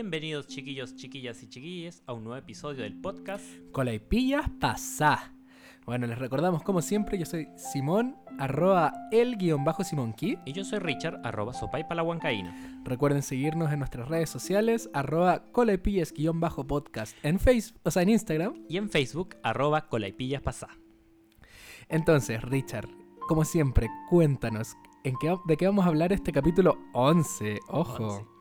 Bienvenidos chiquillos, chiquillas y chiquillas a un nuevo episodio del podcast. Colaipillas pasá. Bueno, les recordamos como siempre, yo soy Simón, arroba el guion bajo Simonki. Y yo soy Richard, arroba sopa y huancaína. Recuerden seguirnos en nuestras redes sociales, arroba colaipillas guion bajo podcast en Facebook, o sea, en Instagram. Y en Facebook, arroba colaipillas pasá. Entonces, Richard, como siempre, cuéntanos, ¿en qué, ¿de qué vamos a hablar este capítulo 11? Ojo. 11.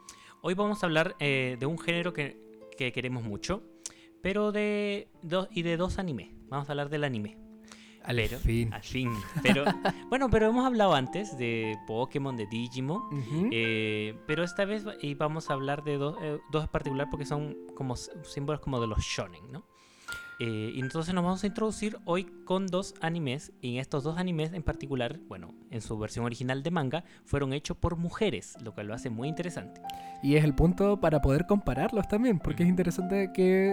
Hoy vamos a hablar eh, de un género que, que queremos mucho, pero de dos y de dos animes. Vamos a hablar del anime. Al Pero- fin. Al fin. Pero, bueno, pero hemos hablado antes de Pokémon, de Digimon. Eh, pero esta vez vamos a hablar de dos, eh, dos en particular porque son como símbolos como de los shonen, ¿no? Eh, y entonces nos vamos a introducir hoy con dos animes. Y en estos dos animes en particular, bueno, en su versión original de manga, fueron hechos por mujeres, lo cual lo hace muy interesante. Y es el punto para poder compararlos también, porque es interesante que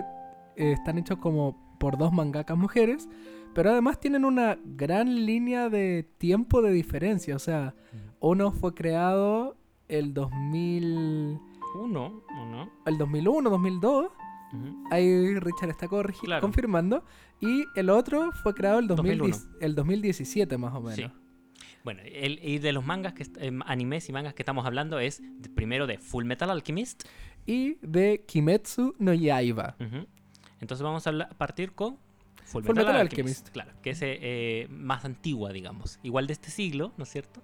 eh, están hechos como por dos mangakas mujeres, pero además tienen una gran línea de tiempo de diferencia. O sea, uno fue creado el 2000, Uno, ¿o no? el 2001, 2002. Ahí Richard está Claro. confirmando. Y el otro fue creado el, 2010 2001. el 2017 más o menos. Sí. Bueno, el, y de los mangas, que em, animes y mangas que estamos hablando es de- primero de Full Metal Alchemist. Y de Kimetsu no Yaiba. Entonces vamos a partir con Full Full Metal, Metal Alchemist, Alchemist. Claro, que es eh, eh, más antigua, digamos. Igual de este siglo, ¿no es cierto?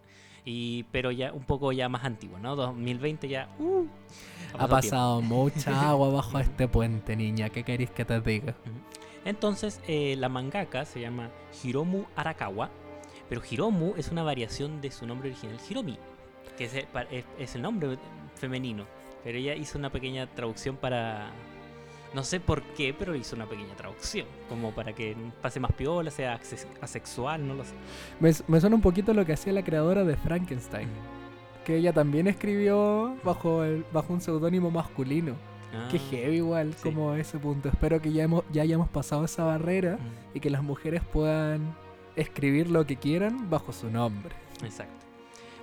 Y, pero ya un poco ya más antigua, ¿no? 2020 ya... uh, Ha pasado mucha agua bajo este puente, niña. ¿Qué queréis que te diga? Entonces, eh, la mangaka se llama Hiromu Arakawa, pero Hiromu es una variación de su nombre original, Hiromi, que el, es el nombre femenino. Pero ella hizo una pequeña traducción para... No sé por qué, pero hizo una pequeña traducción, como para que pase más piola, sea asexual, no lo sé. Me, me suena un poquito lo que hacía la creadora de Frankenstein. Que ella también escribió bajo, el, bajo un seudónimo masculino. Qué Ah, heavy igual, sí. como ese punto. Espero que ya, hemos, ya hayamos pasado esa barrera mm, y que las mujeres puedan escribir lo que quieran bajo su nombre. Exacto.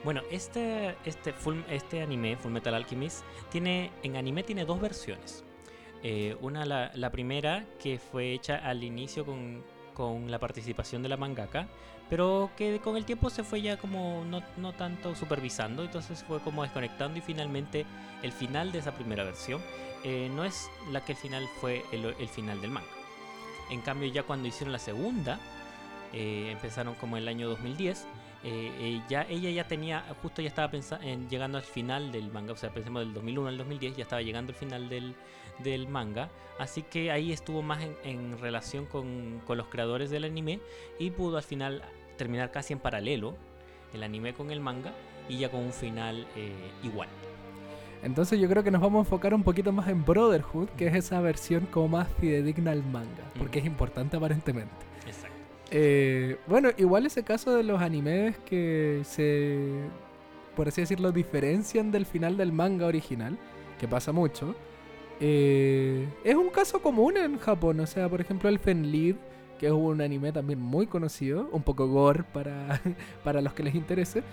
Bueno, este, este, full- este anime, Full Metal Alchemist, tiene, en anime tiene dos versiones. Eh, una, la, primera, que fue hecha al inicio con, con la participación de la mangaka, pero que con el tiempo se fue ya como no, no tanto supervisando, entonces fue como desconectando y finalmente el final de esa primera versión eh, no es la que al final fue el, el final del manga. En cambio ya cuando hicieron la segunda, eh, empezaron como el año 2010, eh, eh, ya, ella ya tenía, justo ya estaba en, llegando al final del manga, o sea, pensemos del 2001 al 2010, ya estaba llegando al final del, del manga, así que ahí estuvo más en, en relación con, con los creadores del anime y pudo al final terminar casi en paralelo el anime con el manga y ya con un final eh, igual. Entonces yo creo que nos vamos a enfocar un poquito más en Brotherhood, que es esa versión como más fidedigna al manga, porque es importante aparentemente. Eh, bueno, igual ese caso de los animes que se, por así decirlo, diferencian del final del manga original, que pasa mucho, eh, es un caso común en Japón. O sea, por ejemplo, el Fenlid, que es un anime también muy conocido, un poco gore para, para los que les interese,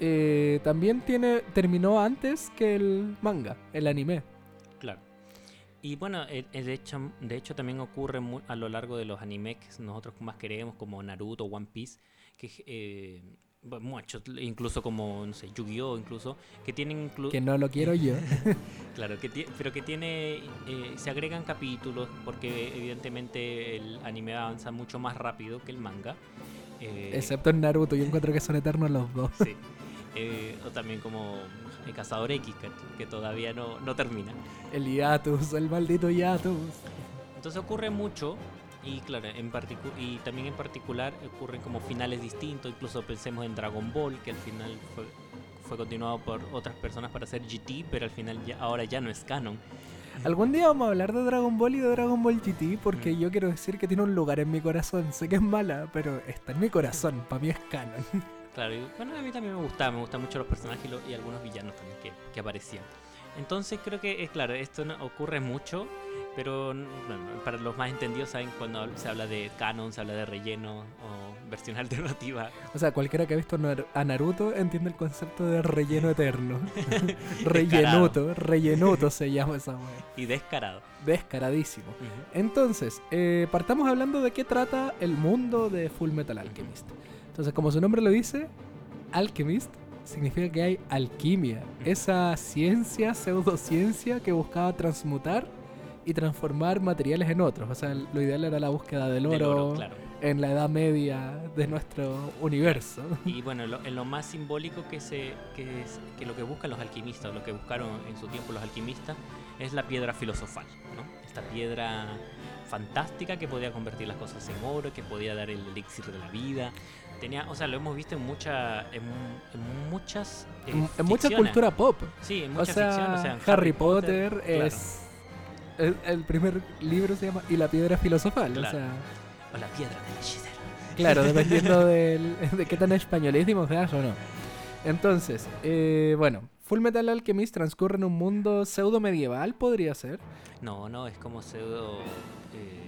eh, también tiene, terminó antes que el manga, el anime. Y bueno, eh, eh, de, hecho, de hecho también ocurre a lo largo de los animes que nosotros más queremos, como Naruto, One Piece, que eh, muchos, incluso como, no sé, Yu-Gi-Oh! incluso, que tienen Que no lo quiero yo. Claro, que pero que tiene, eh, se agregan capítulos porque evidentemente el anime avanza mucho más rápido que el manga. eh, Excepto en Naruto, yo encuentro que son eternos los dos. Sí. Eh, o también como el Cazador X, que, que todavía no, no termina. El hiatus, el maldito hiatus. Entonces ocurre mucho y claro, en y también en particular ocurren como finales distintos, incluso pensemos en Dragon Ball, que al final fue, fue continuado por otras personas para hacer GT, pero al final ya, ahora ya no es canon. Algún día vamos a hablar de Dragon Ball y de Dragon Ball GT porque Mm. yo quiero decir que tiene un lugar en mi corazón. Sé que es mala, pero está en mi corazón. Para mí es canon. Claro, y bueno, a mí también me gustaba, me gustan mucho los personajes y, lo- y algunos villanos también que, que aparecían. Entonces creo que es claro, esto no- ocurre mucho Pero bueno, para los más entendidos saben cuando se habla de canon, se habla de relleno o versión alternativa. O sea, cualquiera que ha visto a Naruto entiende el concepto de relleno eterno. Rellenuto, rellenuto se llama esa wea. Y descarado. Descaradísimo. Ujú. Entonces, eh, partamos hablando de qué trata el mundo de Full Metal Alchemist. Entonces, como su nombre lo dice, Alchemist significa que hay alquimia. Esa ciencia, pseudociencia que buscaba transmutar y transformar materiales en otros. O sea, lo ideal era la búsqueda del oro, Del oro, claro. en la edad media de nuestro universo. Y bueno, lo, en lo más simbólico que, se, que, es, que lo que buscan los alquimistas, lo que buscaron en su tiempo los alquimistas, es la piedra filosofal, ¿no? Esta piedra fantástica que podía convertir las cosas en oro, que podía dar el elixir de la vida. Tenía, o sea, lo hemos visto en, mucha, en, en muchas eh, En, en mucha cultura pop. Sí, en O mucha sea, ficción. O sea, en Harry Potter, claro. es... El, el primer libro se llama Y la piedra filosofal. O Claro. sea, O la piedra del hechicero. Claro, dependiendo del- de qué tan españolísimo seas o no. Entonces, eh, bueno, Full Metal Alchemist transcurre en un mundo pseudo medieval, podría ser. No, no, es como pseudo. eh,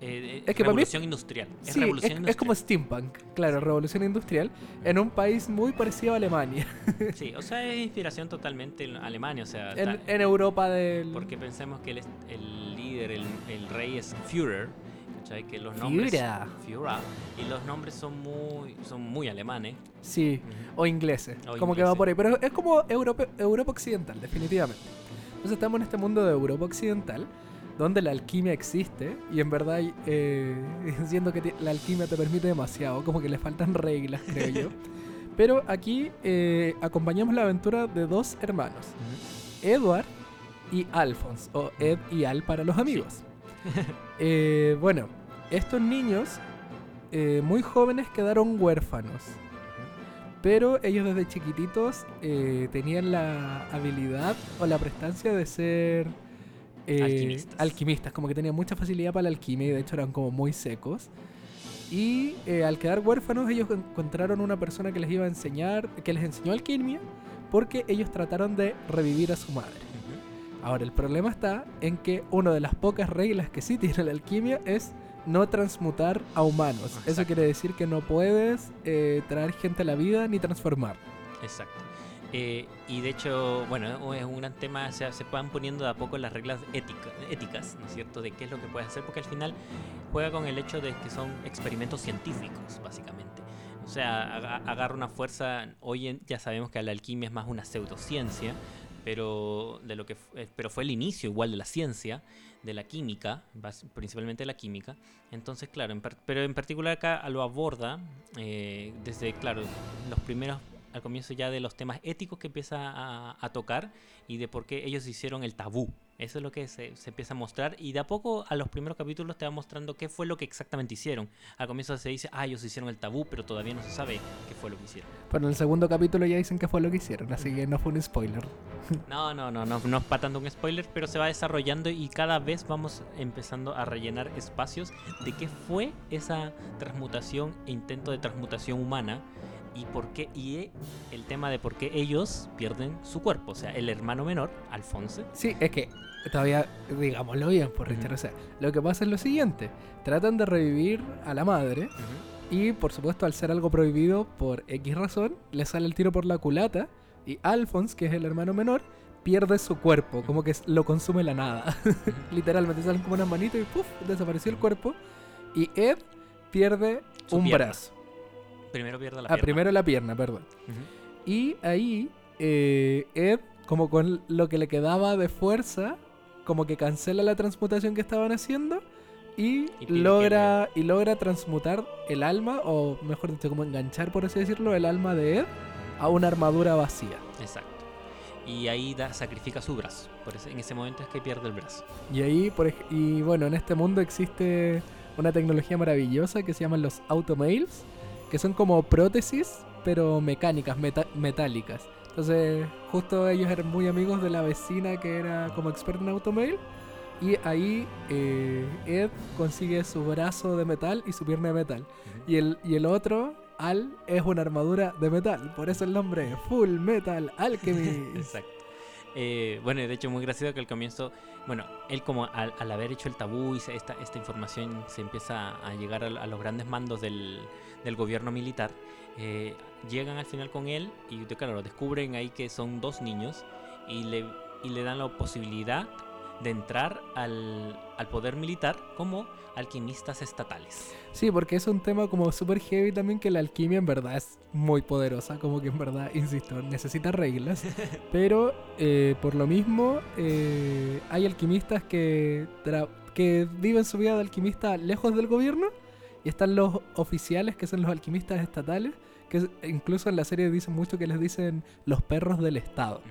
eh, Es que para mí- revolución industrial. Es sí, revolución es, es industrial. como steampunk, claro, revolución industrial, en un país muy parecido a Alemania, Sí, o sea, es inspiración totalmente en Alemania. O sea, en, en Europa del... porque pensemos que el, el líder, el, el rey es Führer. ¿cachai? Que los nombres. Führer. Führer, Y los nombres son muy, son muy alemanes. Sí, Ujú. o ingleses, O como que va por ahí, pero es como Europa, Europa Occidental, definitivamente. Entonces estamos en este mundo de Europa Occidental, donde la alquimia existe, y en verdad, eh, siendo que la alquimia te permite demasiado, como que le faltan reglas, creo yo. Pero aquí eh, acompañamos la aventura de dos hermanos, Edward y Alphonse, o Ed y Al para los amigos. Eh, bueno, estos niños muy jóvenes quedaron huérfanos. Pero ellos desde chiquititos eh, tenían la habilidad o la prestancia de ser eh, Alquimistas. alquimistas, como que tenían mucha facilidad para la alquimia y de hecho eran como muy secos. Y eh, al quedar huérfanos ellos encontraron una persona que les iba a enseñar, que les enseñó alquimia, porque ellos trataron de revivir a su madre. Ahora, el problema está en que una de las pocas reglas que sí tiene la alquimia es no transmutar a humanos. Eso quiere decir que no puedes eh, traer gente a la vida ni transformar. Exacto. Eh, y de hecho, bueno, es un gran tema, o sea, se van poniendo de a poco las reglas ética- éticas, ¿no es cierto?, de qué es lo que puedes hacer, porque al final juega con el hecho de que son experimentos científicos, básicamente. O sea, aga- agarra una fuerza, hoy ya sabemos que la alquimia es más una pseudociencia, pero, de lo que, eh, pero fue el inicio igual de la ciencia, de la química, principalmente de la química. Entonces, claro, en pero en particular acá lo aborda eh, desde, claro, los primeros, al comienzo ya de los temas éticos que empieza a, a tocar y de por qué ellos hicieron el tabú. Eso es lo que se, se empieza a mostrar y de a poco a los primeros capítulos te va mostrando qué fue lo que exactamente hicieron. Al comienzo se dice, ah, ellos hicieron el tabú, pero todavía no se sabe qué fue lo que hicieron. Pero en el segundo capítulo ya dicen que fue lo que hicieron, así que no fue un spoiler. No, no, no, no, no es para tanto un spoiler, pero se va desarrollando y cada vez vamos empezando a rellenar espacios de qué fue esa transmutación e intento de transmutación humana y por qué y el tema de por qué ellos pierden su cuerpo, o sea, el hermano menor, Alfonso. Sí, es que todavía, digámoslo bien, por Richard. O sea, lo que pasa es lo siguiente: tratan de revivir a la madre. Y por supuesto, al ser algo prohibido por X razón, le sale el tiro por la culata. Y Alphonse, que es el hermano menor, pierde su cuerpo, como que lo consume la nada. Literalmente salen como unas manitos y ¡puf! desapareció el cuerpo. Y Ed pierde Su un pierna. brazo. Primero pierde la Ah, pierna. primero la pierna, perdón. Ujú. Y ahí, eh, Ed, como con lo que le quedaba de fuerza, como que cancela la transmutación que estaban haciendo y, logra, y logra transmutar el alma, o mejor dicho, como enganchar, por así decirlo, el alma de Ed a una armadura vacía. Exacto. Y ahí da, sacrifica su brazo. Por ese- en ese momento es que pierde el brazo. Y ahí, por y bueno, en este mundo existe una tecnología maravillosa que se llaman los automails, que son como prótesis, pero mecánicas, meta- metálicas. Entonces, justo ellos eran muy amigos de la vecina que era como experta en automail. Y ahí eh, Ed consigue su brazo de metal y su pierna de metal. Y el, y el otro, Al, es una armadura de metal. Por eso el nombre, Full Metal Alchemy. Exacto. Eh, bueno, de hecho muy gracioso que al comienzo, bueno, él como al, haber hecho el tabú y esta, esta información se empieza a llegar a, los grandes mandos del, gobierno militar, eh, llegan al final con él y claro, descubren ahí que son dos niños y le, y le dan la posibilidad de entrar al, al poder militar como alquimistas estatales. Sí, porque es un tema como súper heavy también que la alquimia en verdad es muy poderosa, como que en verdad, insisto, necesita reglas. pero eh, por lo mismo eh, hay alquimistas que, que viven su vida de alquimista lejos del gobierno y están los oficiales que son los alquimistas estatales, que incluso en la serie dicen mucho que les dicen los perros del Estado.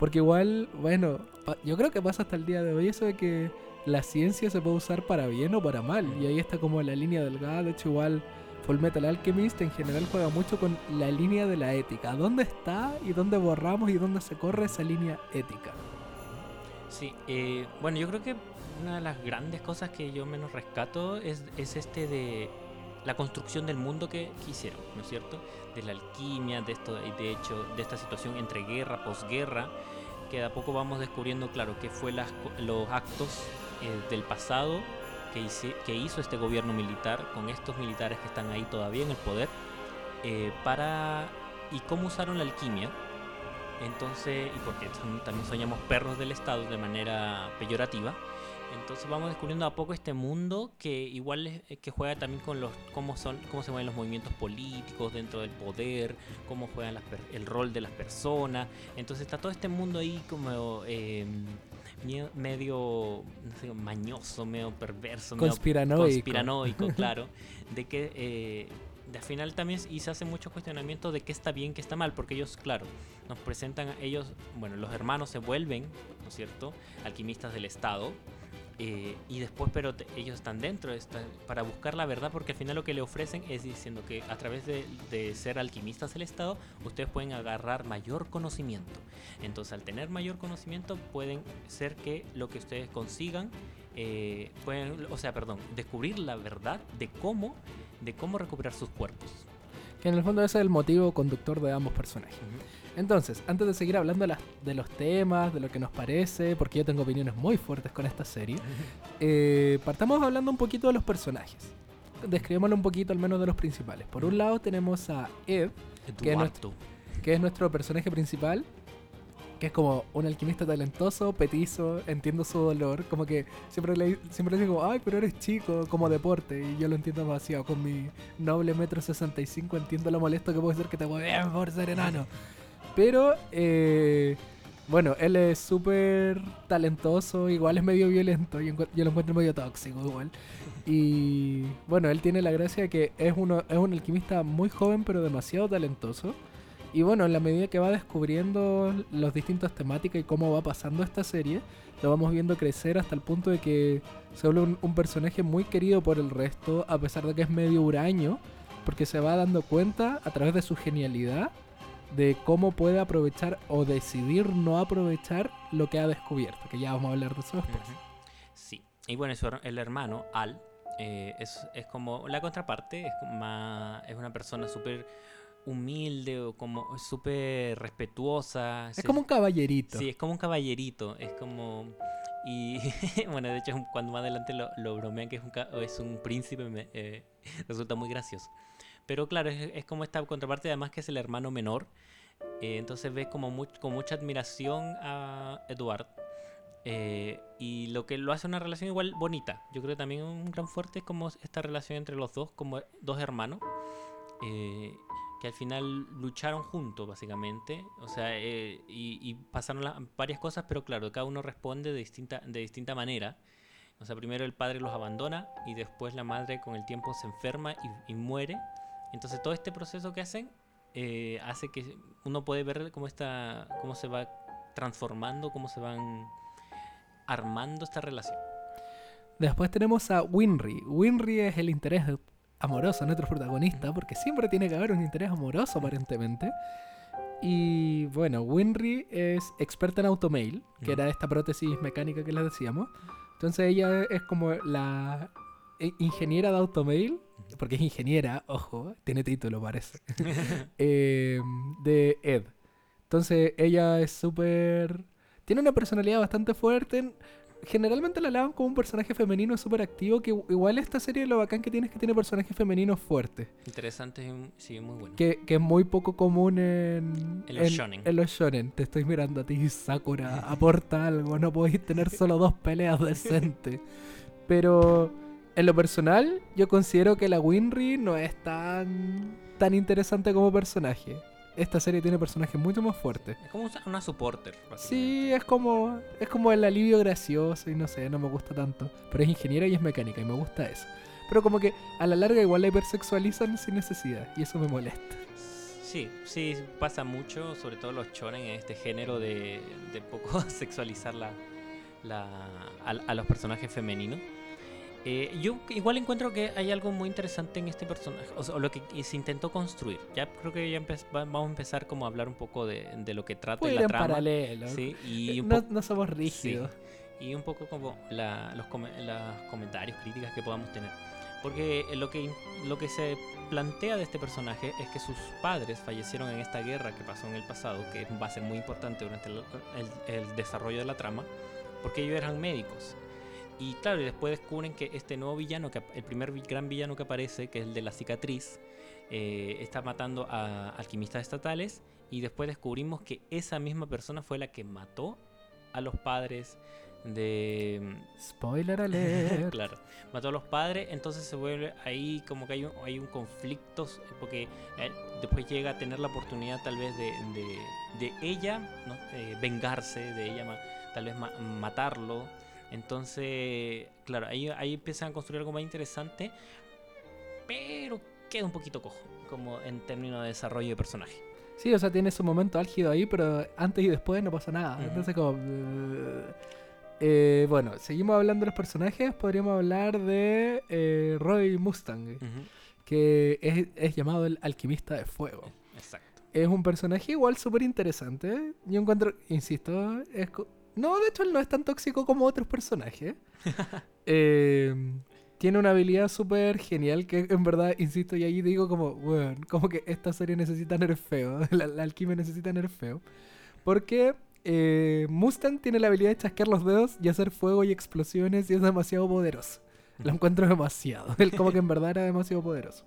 Porque igual, bueno, yo creo que pasa hasta el día de hoy eso de que la ciencia se puede usar para bien o para mal. Y ahí está como la línea delgada. De hecho, igual Full Metal Alchemist en general juega mucho con la línea de la ética. ¿Dónde está y dónde borramos y dónde se corre esa línea ética? Sí, eh, bueno, yo creo que una de las grandes cosas que yo menos rescato es, es este de la construcción del mundo que, que hicieron, ¿no es cierto? De la alquimia, de esto, y de hecho, de esta situación entre guerra, posguerra, que de a poco vamos descubriendo, claro, qué fue los actos eh, del pasado que, hizo este gobierno militar con estos militares que están ahí todavía en el poder, eh, para y cómo usaron la alquimia entonces, y porque también soñamos perros del Estado de manera peyorativa. Entonces vamos descubriendo a poco este mundo que igual es- eh, que juega también con los cómo son cómo se mueven los movimientos políticos dentro del poder, cómo juegan las el rol de las personas. Entonces está todo este mundo ahí como eh, medio no sé, mañoso, medio perverso, medio Conspiranoico. conspiranoico, claro, de que eh, de al final también y se hace mucho cuestionamiento de qué está bien, qué está mal, porque ellos, claro, nos presentan a ellos, bueno, los hermanos se vuelven, ¿no es cierto?, alquimistas del Estado. Eh, y después, pero ellos están dentro para buscar la verdad, porque al final lo que le ofrecen es diciendo que a través de, de ser alquimistas del Estado, ustedes pueden agarrar mayor conocimiento. Entonces, al tener mayor conocimiento, pueden ser que lo que ustedes consigan eh, pueden, o sea, perdón, descubrir la verdad de cómo, de cómo recuperar sus cuerpos. Que en el fondo ese es el motivo conductor de ambos personajes. Entonces, antes de seguir hablando de, las- de los temas, de lo que nos parece, porque yo tengo opiniones muy fuertes con esta serie, eh, partamos hablando un poquito de los personajes. Describámoslo un poquito, al menos de los principales. Por un lado tenemos a Ed, Que es Eduardo. que es nuestro personaje principal, que es como un alquimista talentoso, petizo, entiendo su dolor, como que siempre le, siempre le digo, ay, pero eres chico, como deporte, y yo lo entiendo demasiado, con mi noble metro 65 entiendo lo molesto que puede ser que te hueven por ser enano. Pero, eh, bueno, él es súper talentoso, igual es medio violento, yo, yo lo encuentro medio tóxico igual. Y bueno, él tiene la gracia de que es, uno, es un alquimista muy joven pero demasiado talentoso. Y bueno, en la medida que va descubriendo las distintas temáticas y cómo va pasando esta serie, lo vamos viendo crecer hasta el punto de que se vuelve un, personaje muy querido por el resto, a pesar de que es medio huraño, porque se va dando cuenta a través de su genialidad de cómo puede aprovechar o decidir no aprovechar lo que ha descubierto, que ya vamos a hablar de eso después. Sí. Y bueno, her- el hermano, Al, eh, es, es como la contraparte, es, más, es una persona súper humilde o como súper respetuosa. Es como un caballerito. Sí, es como un caballerito, es como... Y bueno, de hecho cuando más adelante lo, lo bromean que es un, es un príncipe, me, eh, resulta muy gracioso. Pero claro, es, es como esta contraparte, además que es el hermano menor. eh, entonces ves como con mucha admiración a Eduard. eh, y lo que lo hace una relación igual bonita. Yo creo que también un gran fuerte es como esta relación entre los dos, como dos hermanos. eh, que al final lucharon juntos, básicamente. O sea, eh, y, pasaron varias cosas, pero claro, cada uno responde de distinta, de distinta manera. O sea, primero el padre los abandona y después la madre con el tiempo se enferma y, y muere. Entonces todo este proceso que hacen eh, hace que uno puede ver cómo, está, cómo se va transformando, cómo se van armando esta relación. Después tenemos a Winry. Winry es el interés amoroso de nuestro protagonista, porque siempre tiene que haber un interés amoroso aparentemente. Y bueno, Winry es experta en automail, que Ujú. era esta prótesis mecánica que les decíamos. Entonces ella es como la eh, ingeniera de automail, porque es ingeniera, ojo, tiene título parece, eh, de Ed. Entonces ella es súper... Tiene una personalidad bastante fuerte. Generalmente la alaban como un personaje femenino súper activo, que igual esta serie lo bacán que tiene es que tiene personajes femeninos fuertes. Interesante, y sí, muy bueno. Que, que es muy poco común en, En los shonen. en los shonen. Te estoy mirando a ti, Sakura. Aporta algo. No podéis tener solo dos peleas decentes. Pero en lo personal, yo considero que la Winry no es tan, tan interesante como personaje. Esta serie tiene personajes mucho más fuertes. Es como una- supporter. Sí, es como, es como el alivio gracioso y no sé, no me gusta tanto. Pero es ingeniera y es mecánica y me gusta eso. Pero como que a la larga igual la hipersexualizan sin necesidad y eso me molesta. Sí, sí, pasa mucho, sobre todo los shonen en este género de, de poco sexualizar la, la- a, a los personajes femeninos. Eh, yo igual encuentro que hay algo muy interesante en este personaje, o, sea, lo que se intentó construir. Ya creo que ya vamos a empezar como a hablar un poco de, de lo que trata la trama. paralelo. Sí, y un no, no somos rígidos. y un poco como la- los, come- los comentarios, críticas que podamos tener. Porque eh, lo que, lo que se plantea de este personaje es que sus padres fallecieron en esta guerra que pasó en el pasado, que va a ser muy importante durante el, el- el desarrollo de la trama, porque ellos eran médicos. Y claro, y después descubren que este nuevo villano, que el primer gran villano que aparece, que es el de la cicatriz, eh, está matando a alquimistas estatales. Y después descubrimos que esa misma persona fue la que mató a los padres de... Spoiler alert. claro, mató a los padres, entonces se vuelve ahí como que hay un, hay un conflicto, porque eh, después llega a tener la oportunidad tal vez de, de, de ella ¿no? Eh, vengarse, de ella tal vez ma- matarlo. Entonces, claro, ahí, ahí empiezan a construir algo más interesante, pero queda un poquito cojo, como en términos de desarrollo de personaje. Sí, o sea, tiene su momento álgido ahí, pero antes y después no pasa nada. Entonces, como. eh, bueno, seguimos hablando de los personajes. Podríamos hablar de eh, Roy Mustang, que es, es llamado el alquimista de fuego. Exacto. Es un personaje igual súper interesante. Yo encuentro, insisto, es no, de hecho él no es tan tóxico como otros personajes. Eh, tiene una habilidad súper genial que en verdad, insisto, y ahí digo como, bueno, como que esta serie necesita nerfeo, la, la alquimia necesita nerfeo. Porque eh, Mustang tiene la habilidad de chasquear los dedos y hacer fuego y explosiones y es demasiado poderoso. Lo encuentro demasiado. Él como que en verdad era demasiado poderoso.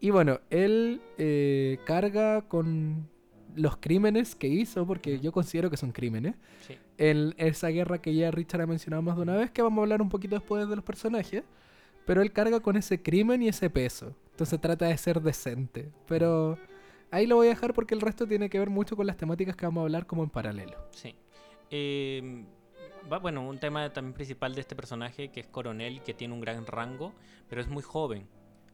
Y bueno, él eh, carga con los crímenes que hizo, porque yo considero que son crímenes, Sí. En esa guerra que ya Richard ha mencionado más de una vez, que vamos a hablar un poquito después de los personajes, pero él carga con ese crimen y ese peso. Entonces trata de ser decente. Pero ahí lo voy a dejar porque el resto tiene que ver mucho con las temáticas que vamos a hablar como en paralelo. Sí. Eh, va, bueno, un tema también principal de este personaje, que es coronel, que tiene un gran rango, pero es muy joven.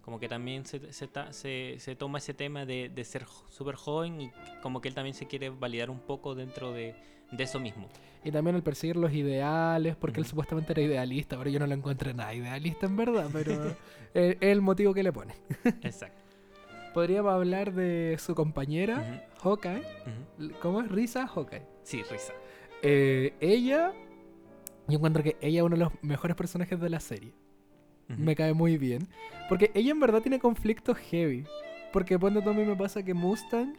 Como que también se, se, se- toma ese tema de, de ser súper joven y como que él también se quiere validar un poco dentro de, de eso mismo. Y también el perseguir los ideales, porque él supuestamente era idealista, pero yo no lo encuentro nada idealista en verdad, pero es el motivo que le pone. Exacto. Podríamos hablar de su compañera, Hawkeye. Ujú. ¿Cómo es? Risa Hawkeye. Sí, risa. Eh, ella, yo encuentro que ella es uno de los mejores personajes de la serie. Me cae muy bien. Porque ella en verdad tiene conflictos heavy. Porque cuando a mí me pasa que Mustang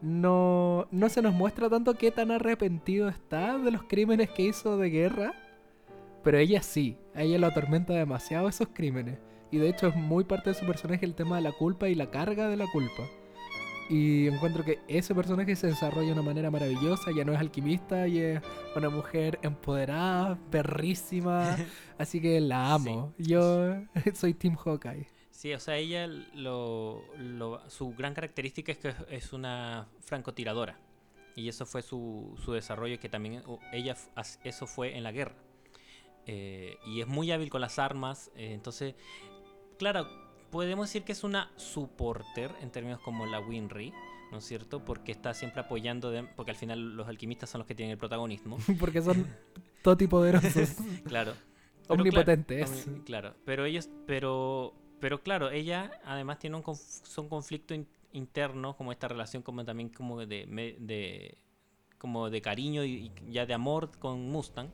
no, no se nos muestra tanto qué tan arrepentido está de los crímenes que hizo de guerra. Pero ella sí, a ella lo atormenta demasiado esos crímenes. Y de hecho es muy parte de su personaje el tema de la culpa y la carga de la culpa. Y encuentro que ese personaje se desarrolla de una manera maravillosa. Ya no es alquimista y es una mujer empoderada, perrísima. así que la amo. Yo soy Team Hawkeye. Sí, o sea, ella lo, lo- su gran característica es que es una francotiradora. Y eso fue su, su desarrollo, que también ella eso fue en la guerra. Eh, y es muy hábil con las armas. eh, entonces, claro, podemos decir que es una supporter en términos como la Winry, ¿no es cierto? Porque está siempre apoyando, de- porque al final los alquimistas son los que tienen el protagonismo. Porque son totipoderosos. Claro. Pero Omnipotentes. Claro, omni- claro, pero ellos, pero, pero claro, ella además tiene un son conflicto in- interno, como esta relación como también como de, de como de cariño y, y ya de amor con Mustang,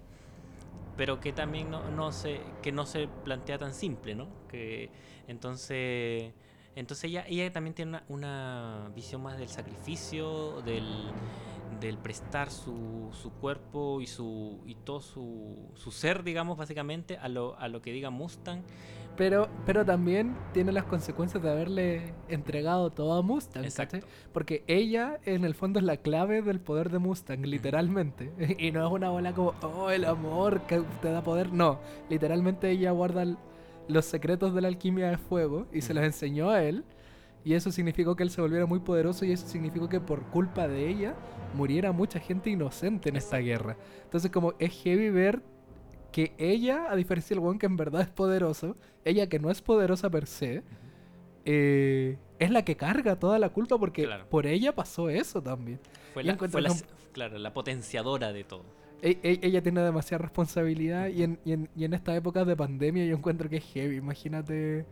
pero que también no, no se, que no se plantea tan simple, ¿no? Que entonces, entonces ella, ella también tiene una, una visión más del sacrificio, del del prestar su, su cuerpo y su y todo su, su ser, digamos, básicamente, a lo, a lo que diga Mustang. Pero, pero también tiene las consecuencias de haberle entregado todo a Mustang. Exacto. Porque ella, en el fondo, es la clave del poder de Mustang, literalmente. Y no es una bola como, oh, el amor que te da poder. No, literalmente ella guarda el- los secretos de la alquimia de fuego y se los enseñó a él. Y eso significó que él se volviera muy poderoso y eso significó que por culpa de ella muriera mucha gente inocente en esta guerra. Entonces como es heavy ver que ella, a diferencia del weón que en verdad es poderoso, ella que no es poderosa per se, eh, es la que carga toda la culpa porque Claro. por ella pasó eso también. Fue la, fue claro, la potenciadora de todo. E- e- ella tiene demasiada responsabilidad y en, y, en, y en esta época de pandemia yo encuentro que es heavy. Imagínate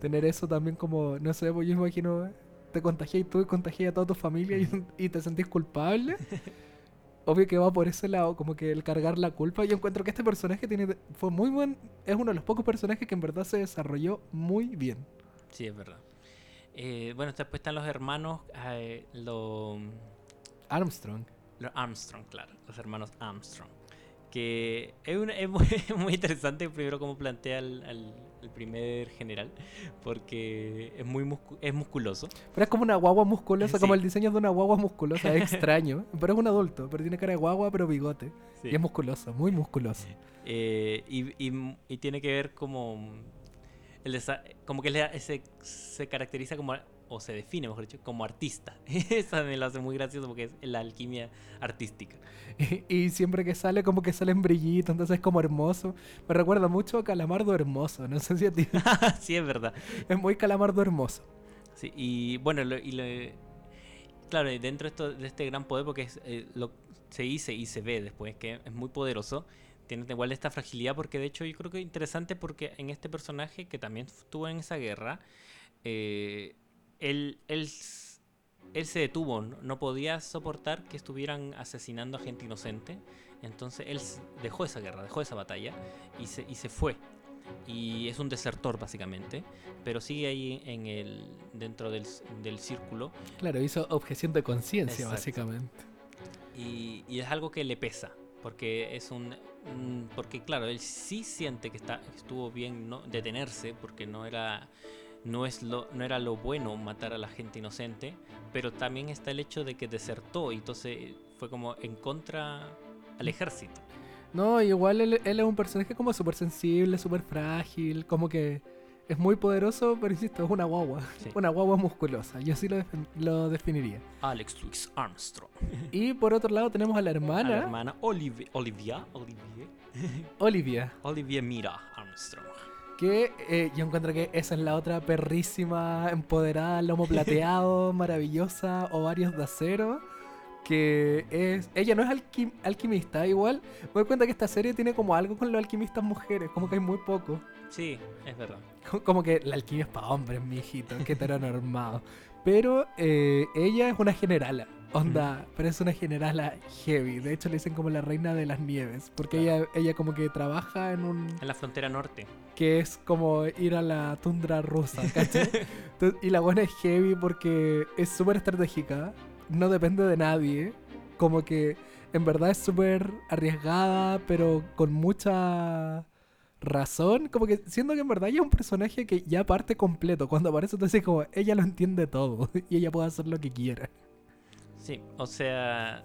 tener eso también como, no sé, pues yo imagino, te contagias tú y contagias a toda tu familia y, y te sentís culpable. Obvio que va por ese lado, como que el cargar la culpa. Yo encuentro que este personaje tiene fue muy buen, es uno de los pocos personajes que en verdad se desarrolló muy bien. Sí, es verdad. Eh, bueno, después están los hermanos, eh, lo- Armstrong. Los Armstrong, claro, los hermanos Armstrong. Que es, muy, muy interesante primero cómo plantea al, primer general, porque es muy muscu- es musculoso. Pero es como una guagua musculosa, como Sí. el diseño de una guagua musculosa, es extraño. pero es un adulto, pero tiene cara de guagua, pero bigote. Y es musculoso, muy musculoso. Eh, y, y- y tiene que ver como el como que se caracteriza como o se define mejor dicho como artista esa me lo hace muy gracioso porque es la alquimia artística Y, y siempre que sale, como que salen brillitos, entonces es como hermoso. Me recuerda mucho a Calamardo Hermoso, no sé si a ti. sí es verdad es muy Calamardo Hermoso. sí, y bueno lo- y lo- claro dentro de, esto, de este gran poder porque es, eh, lo, se dice y se ve después que es muy poderoso tiene igual esta fragilidad porque de hecho yo creo que es interesante porque en este personaje que también estuvo en esa guerra eh, él, él, él se detuvo, no, no podía soportar que estuvieran asesinando a gente inocente. Entonces él dejó esa guerra, dejó esa batalla y se, y se fue. Y es un desertor básicamente, pero sigue ahí en el, dentro del, del círculo Claro, hizo objeción de conciencia, básicamente. y, y es algo que le pesa. Porque es un, Porque claro, él sí siente que, está, estuvo bien no detenerse, porque no era. No, es lo, no era lo bueno matar a la gente inocente, pero también está el hecho de que desertó y entonces fue como en contra al ejército. No, igual él, él es un personaje como súper sensible, súper frágil, como que es muy poderoso, pero insisto, es una guagua. Sí. Una guagua musculosa, yo sí lo, lo definiría. Alex Louis Armstrong. Y por otro lado tenemos a la A hermana, la hermana Olivi- Olivia, Olivia, Olivia. Olivia Mira Armstrong. Que eh, yo encuentro que esa es la otra perrísima, empoderada, lomo plateado, maravillosa, ovarios de acero. Que es. Ella no es alquim- alquimista, igual. Me doy cuenta que esta serie tiene como algo con los alquimistas mujeres, como que hay muy poco. Sí, es verdad. Co- Como que la alquimia es para hombres, mijito, que heteronormado. Pero eh, ella es una generala. Onda, pero es una generala heavy. De hecho, le dicen como la reina de las nieves. Porque ella, ella como que trabaja en un. En la frontera norte. que es como ir a la tundra rusa, ¿cachai? Y la buena es heavy porque es súper estratégica, no depende de nadie, como que en verdad es súper arriesgada, pero con mucha razón, como que siendo que en verdad ella es un personaje que ya parte completo, cuando aparece entonces como ella lo entiende todo y ella puede hacer lo que quiera. Sí, o sea,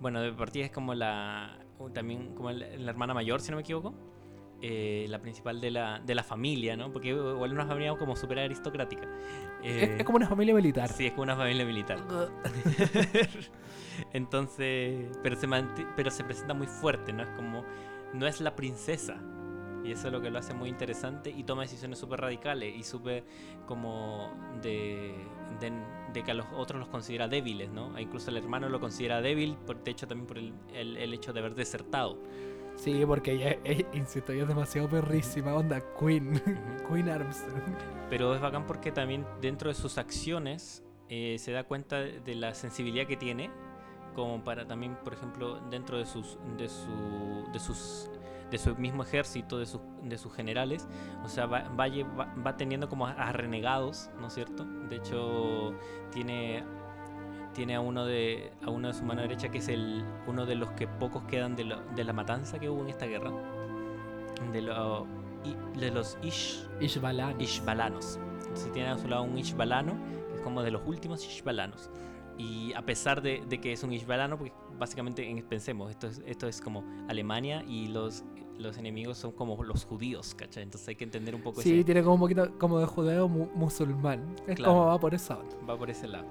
bueno, de partida es como la, también como la, la hermana mayor, si no me equivoco, eh, la principal de la, de la familia, ¿no? Porque igual es una familia como súper aristocrática. Es, Eh, es como una familia militar. Sí, es como una familia militar. Entonces, pero se, manti- pero se presenta muy fuerte, ¿no? Es como, no es la princesa. Y eso es lo que lo hace muy interesante y toma decisiones súper radicales y súper como de, de, de que a los otros los considera débiles, ¿no? E incluso el hermano lo considera débil, por, de hecho también por el, el, el hecho de haber desertado. Sí, porque ella, ella- insisto, ella es demasiado perrísima, onda Queen, Queen Armstrong. Pero es bacán porque también dentro de sus acciones eh, se da cuenta de la sensibilidad que tiene, como para también, por ejemplo, dentro de sus de su de sus de su mismo ejército, de sus de sus generales, o sea, va, va, va- teniendo como a, a renegados, ¿no es cierto? De hecho, tiene tiene a uno de a uno de su mano derecha que es el uno de los que pocos quedan de, lo- de la matanza que hubo en esta guerra. De, lo- de los Ish, Ishbalan. Ishbalanos. Entonces tiene a su lado un Ishbalano, que es como de los últimos Ishbalanos. Y a pesar de, de que es un Ishbalano, porque básicamente en- pensemos, esto es, esto es como Alemania y los, los enemigos son como los judíos, ¿cachai? Entonces hay que entender un poco Sí, ese... tiene como un poquito como de judeo mu- musulmán. Es Claro. como va por esa onda. Va por ese lado.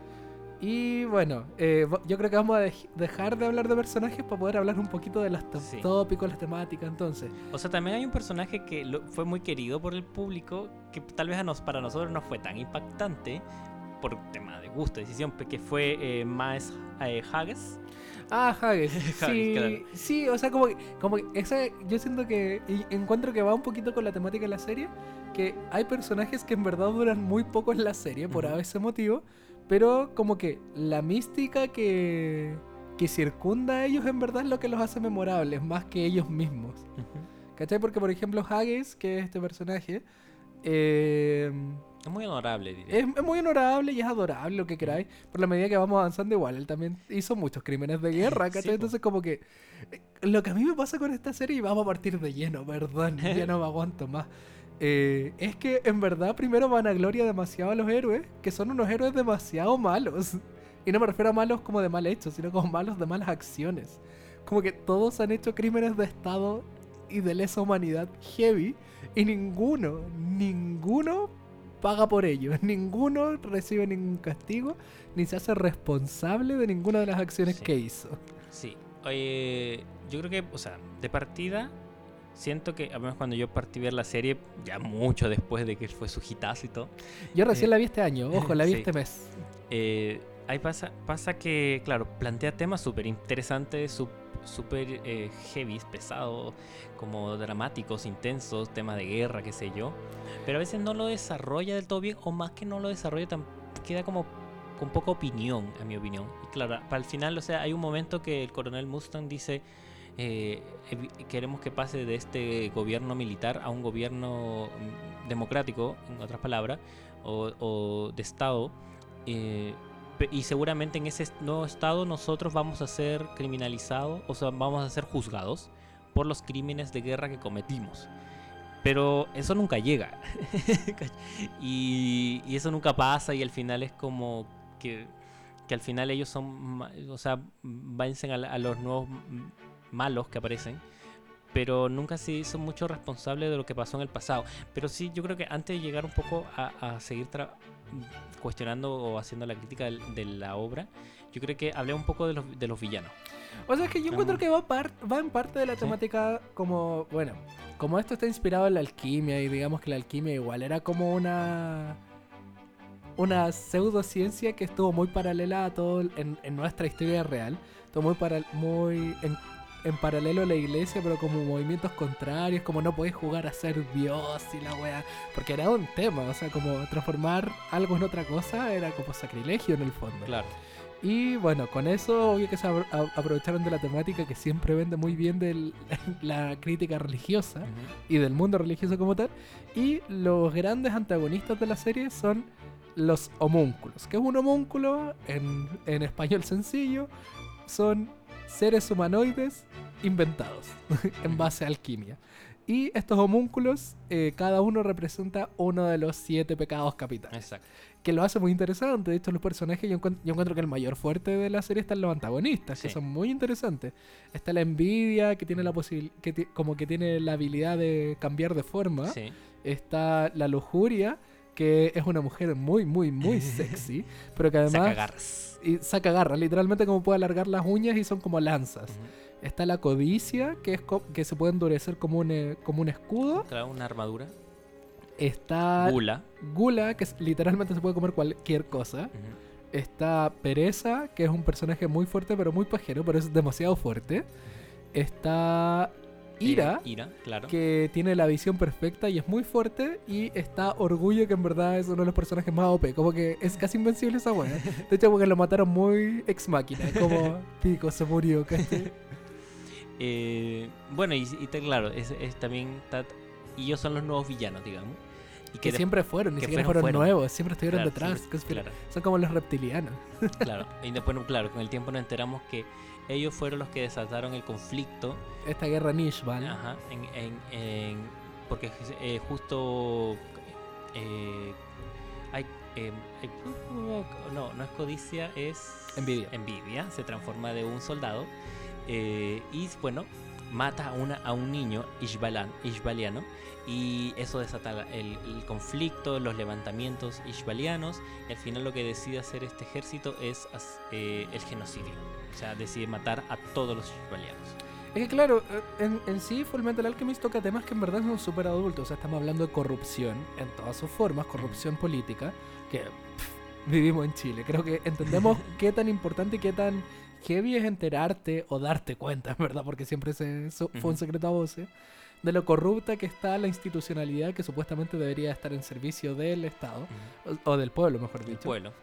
Y bueno, eh, yo creo que vamos a dej- dejar de hablar de personajes para poder hablar un poquito de los Sí. tópicos, las temáticas. Entonces, O sea, también hay un personaje que lo- fue muy querido por el público, que tal vez a nos, para nosotros no fue tan impactante por tema de gusto, decisión, que fue eh, Miles eh, Haggis. Ah, Haggis. Sí, claro. sí, o sea, como que, como que ese, yo siento que y encuentro que va un poquito con la temática de la serie, que hay personajes que en verdad duran muy poco en la serie por Ujú. ese motivo, pero como que la mística que que circunda a ellos en verdad es lo que los hace memorables, más que ellos mismos. ¿Cachai? Porque, por ejemplo, Haggis, que es este personaje, eh, Es muy honorable, diría. es, es muy honorable y es adorable, lo que queráis. Por la medida que vamos avanzando, igual, él también hizo muchos crímenes de guerra, ¿cachai? Sí. Entonces, como que eh, lo que a mí me pasa con esta serie, y vamos a partir de lleno, perdón, ya no me aguanto más. eh, es que en verdad primero van a gloria demasiado a los héroes, que son unos héroes demasiado malos. Y no me refiero a malos como de mal hecho, sino como malos de malas acciones. Como que todos han hecho crímenes de Estado y de lesa humanidad heavy, y ninguno, ninguno paga por ello. Ninguno recibe ningún castigo, ni se hace responsable de ninguna de las acciones Sí. que hizo. Sí. Oye, yo creo que, o sea, de partida, siento que, al menos cuando yo partí ver la serie, ya mucho después de que fue su hitazo y todo, Yo recién Eh, la vi este año, ojo, la vi sí. este mes. eh, ahí pasa, pasa que, claro, plantea temas súper interesantes, súper eh, heavy, pesados, como dramáticos, intensos, temas de guerra, qué sé yo. Pero a veces no lo desarrolla del todo bien, o más que no lo desarrolla, tan, queda como con poca opinión, a mi opinión. Y claro, para el final, o sea, hay un momento que el coronel Mustang dice, eh, queremos que pase de este gobierno militar a un gobierno mm, democrático, en otras palabras, o, de Estado. eh, y seguramente en ese nuevo Estado nosotros vamos a ser criminalizados, o sea, vamos a ser juzgados por los crímenes de guerra que cometimos. Pero eso nunca llega. y, y eso nunca pasa y al final es como que, que al final ellos son, o sea, vencen a, a los nuevos malos que aparecen. Pero nunca se hizo mucho responsable de lo que pasó en el pasado. Pero sí, yo creo que antes de llegar un poco a, a seguir tra- cuestionando o haciendo la crítica de, la obra, yo creo que hablé un poco de los, de los villanos. O sea, es que yo encuentro que va, par- va en parte de la Sí. temática como, bueno, como esto está inspirado en la alquimia y digamos que la alquimia igual era como una una pseudociencia que estuvo muy paralela a todo en nuestra historia real, estuvo muy para, muy en, en paralelo a la iglesia, pero como movimientos contrarios, como no podés jugar a ser Dios y la wea, porque era un tema, o sea, como transformar algo en otra cosa era como sacrilegio en el fondo. Claro. Y bueno, con eso obvio que se aprovecharon de la temática que siempre vende muy bien de la crítica religiosa y del mundo religioso como tal. Y los grandes antagonistas de la serie son los homúnculos. que es un homúnculo? En, en español sencillo, son seres humanoides inventados en base a alquimia. Y estos homúnculos, eh, cada uno representa uno de los siete pecados capitales Exacto. que lo hace muy interesante. De hecho, los personajes, yo, encuent- yo encuentro que el mayor fuerte de la serie están los antagonistas, que son muy interesantes. Está la envidia, que tiene la posibilidad, que como que tiene la habilidad de cambiar de forma. Sí. Está la lujuria, que es una mujer muy, muy, muy sexy, pero que además Sacagarras. y saca garras, literalmente como puede alargar las uñas y son como lanzas. Está la codicia, que es co- que se puede endurecer como un, eh, como un escudo. Claro, una armadura. Está Gula. Gula, que es- literalmente se puede comer cualquier cosa. Está Pereza, que es un personaje muy fuerte, pero muy pajero, pero es demasiado fuerte. Está Ira, Eh, Ira, claro. que tiene la visión perfecta y es muy fuerte. Y está Orgullo, que en verdad es uno de los personajes más OP. Como que es casi invencible esa wea. De hecho, porque lo mataron muy ex máquina. Como pico, se murió. Eh, bueno, y, y te- claro, es, es también. ta- y ellos son los nuevos villanos, digamos. Y Que siempre fueron, ni que siquiera fueron- nuevos, siempre estuvieron Claro, detrás. claro. Son como los reptilianos. Claro, y después, claro, con el tiempo nos enteramos que ellos fueron los que desataron el conflicto, Esta guerra ajá, en, en- en- porque eh, justo eh, hay, eh, eh, no, no es codicia, es Envidia. Envidia, se transforma de un soldado y bueno, mata a, una, a un niño ishbalan, ishbaliano y eso desata el, el conflicto, los levantamientos ishbalianos y al final lo que decide hacer este ejército es eh, el genocidio. O sea, decide matar a todos los ishbalianos. Es que claro, eh, en, en sí Full Metal Alchemist toca temas que en verdad son súper adultos. O sea, estamos hablando de corrupción en todas sus formas, corrupción política, que pff, vivimos en Chile. Creo que entendemos qué tan importante y qué tan heavy es enterarte o darte cuenta, en verdad, porque siempre se, so- fue un secreto a voces, de lo corrupta que está la institucionalidad que supuestamente debería estar en servicio del Estado, o, o del pueblo, mejor El dicho. pueblo.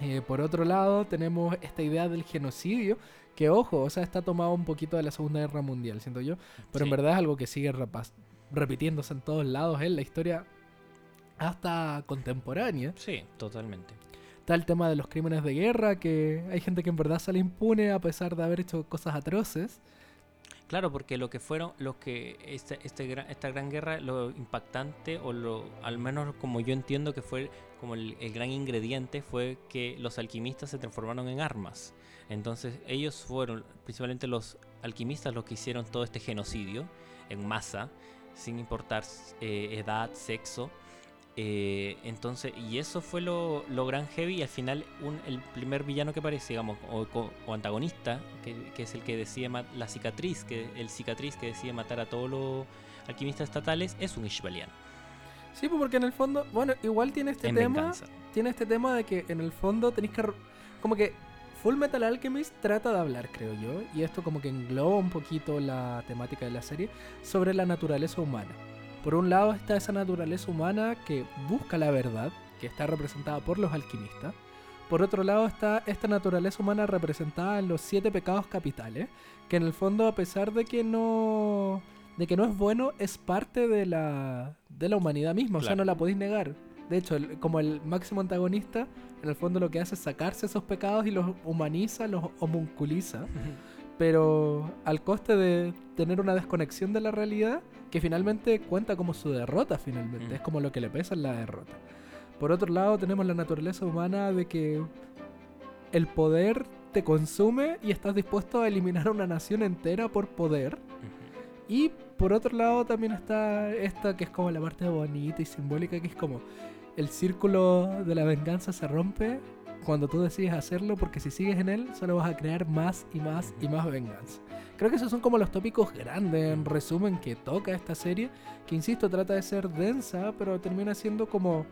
Eh, por otro lado, tenemos esta idea del genocidio, que ojo, o sea, está tomado un poquito de la Segunda Guerra Mundial, siento yo, pero en verdad es algo que sigue repitiéndose en todos lados en la historia hasta contemporánea. Sí, totalmente. Está el tema de los crímenes de guerra, que hay gente que en verdad sale impune a pesar de haber hecho cosas atroces. Claro, porque lo que fueron, lo que este, este gran- esta gran guerra, lo impactante, o lo, al menos como yo entiendo que fue como el, gran ingrediente, fue que los alquimistas se transformaron en armas. Entonces ellos fueron, principalmente los alquimistas, los que hicieron todo este genocidio en masa, sin importar eh, edad, sexo. Eh, entonces, y eso fue lo, lo gran heavy y al final el primer villano que aparece, digamos, o, antagonista, que, es el que decide la cicatriz, que el cicatriz que decide matar a todos los alquimistas estatales, es un Ishbaliano. Sí, pues porque en el fondo, bueno, igual tiene este en tema. venganza. tiene este tema de que en el fondo tenéis que... Como que Full Metal Alchemist trata de hablar, creo yo, y esto como que engloba un poquito la temática de la serie, sobre la naturaleza humana. Por un lado está esa naturaleza humana que busca la verdad, que está representada por los alquimistas. Por otro lado está esta naturaleza humana representada en los siete pecados capitales, que en el fondo a pesar de que no de que no es bueno es parte de la de la humanidad misma, o sea, no la podéis negar. De hecho, el- como el máximo antagonista, en el fondo lo que hace es sacarse esos pecados y los humaniza, los homunculiza, pero al coste de tener una desconexión de la realidad que finalmente cuenta como su derrota finalmente, Mm. es como lo que le pesa en la derrota. Por otro lado, tenemos la naturaleza humana de que el poder te consume y estás dispuesto a eliminar a una nación entera por poder. Y por otro lado también está esta que es como la parte bonita y simbólica, que es como el círculo de la venganza se rompe cuando tú decides hacerlo, porque si sigues en él solo vas a crear más y más y más venganza. Creo que esos son como los tópicos grandes, en resumen, que toca esta serie, que insisto, trata de ser densa, pero termina siendo como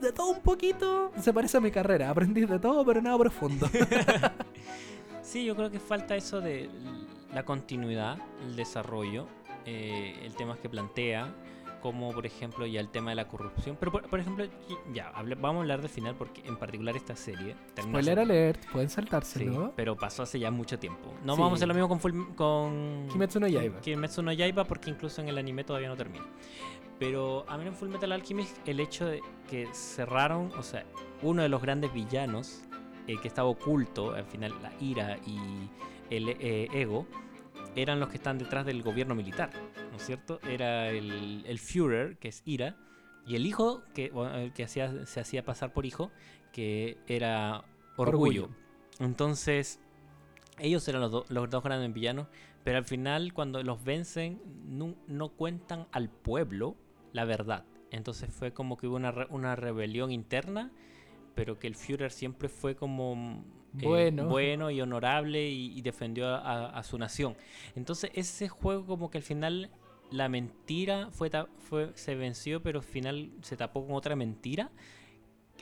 de todo un poquito. Se parece a mi carrera, aprendí de todo, pero nada profundo. Sí, yo creo que falta eso de la continuidad, el desarrollo, eh, el tema que plantea, como por ejemplo ya el tema de la corrupción. Pero por, por ejemplo, ya, hable- vamos a hablar del final porque en particular esta serie... Spoiler hace- alert, pueden Sí, saltárselo. pero pasó hace ya mucho tiempo. No Sí. vamos a hacer lo mismo con, Full- con Kimetsu no Yaiba. Kimetsu no Yaiba porque incluso en el anime todavía no termina. Pero a mí en Full Metal Alchemist el hecho de que cerraron, o sea, uno de los grandes villanos eh, que estaba oculto, al final la ira y el eh, ego, eran los que están detrás del gobierno militar, ¿no es cierto? Era el, el Führer, que es ira, y el hijo, que, bueno, que hacía, se hacía pasar por hijo, que era orgullo. Orgullo. Entonces, ellos eran los, do- los dos grandes villanos, pero al final cuando los vencen no, no cuentan al pueblo la verdad. Entonces fue como que hubo una, re- una rebelión interna, pero que el Führer siempre fue como eh, Bueno. bueno y honorable y, y defendió a, a- a su nación. Entonces ese juego como que al final la mentira fue, fue se venció, pero al final se tapó con otra mentira,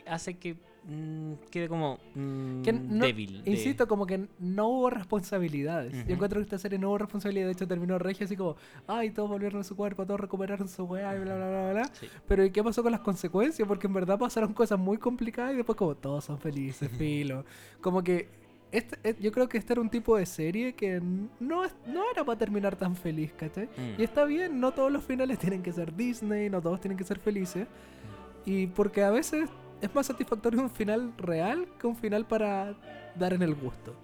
hace que mm, quede como mm, Que no- débil. de- Insisto, como que no hubo responsabilidades. Yo encuentro que esta serie no hubo responsabilidad. De hecho, terminó regia así como, ay, todos volvieron a su cuerpo, todos recuperaron su weá y bla, bla, bla, bla. Sí. Pero ¿y qué pasó con las consecuencias? Porque en verdad pasaron cosas muy complicadas y después como todos son felices, filo. Como que este, eh, yo creo que este era un tipo de serie que no, no era para terminar tan feliz, ¿cachai? Mm. Y está bien, no todos los finales tienen que ser Disney, no todos tienen que ser felices. Y porque a veces es más satisfactorio un final real que un final para dar en el gusto.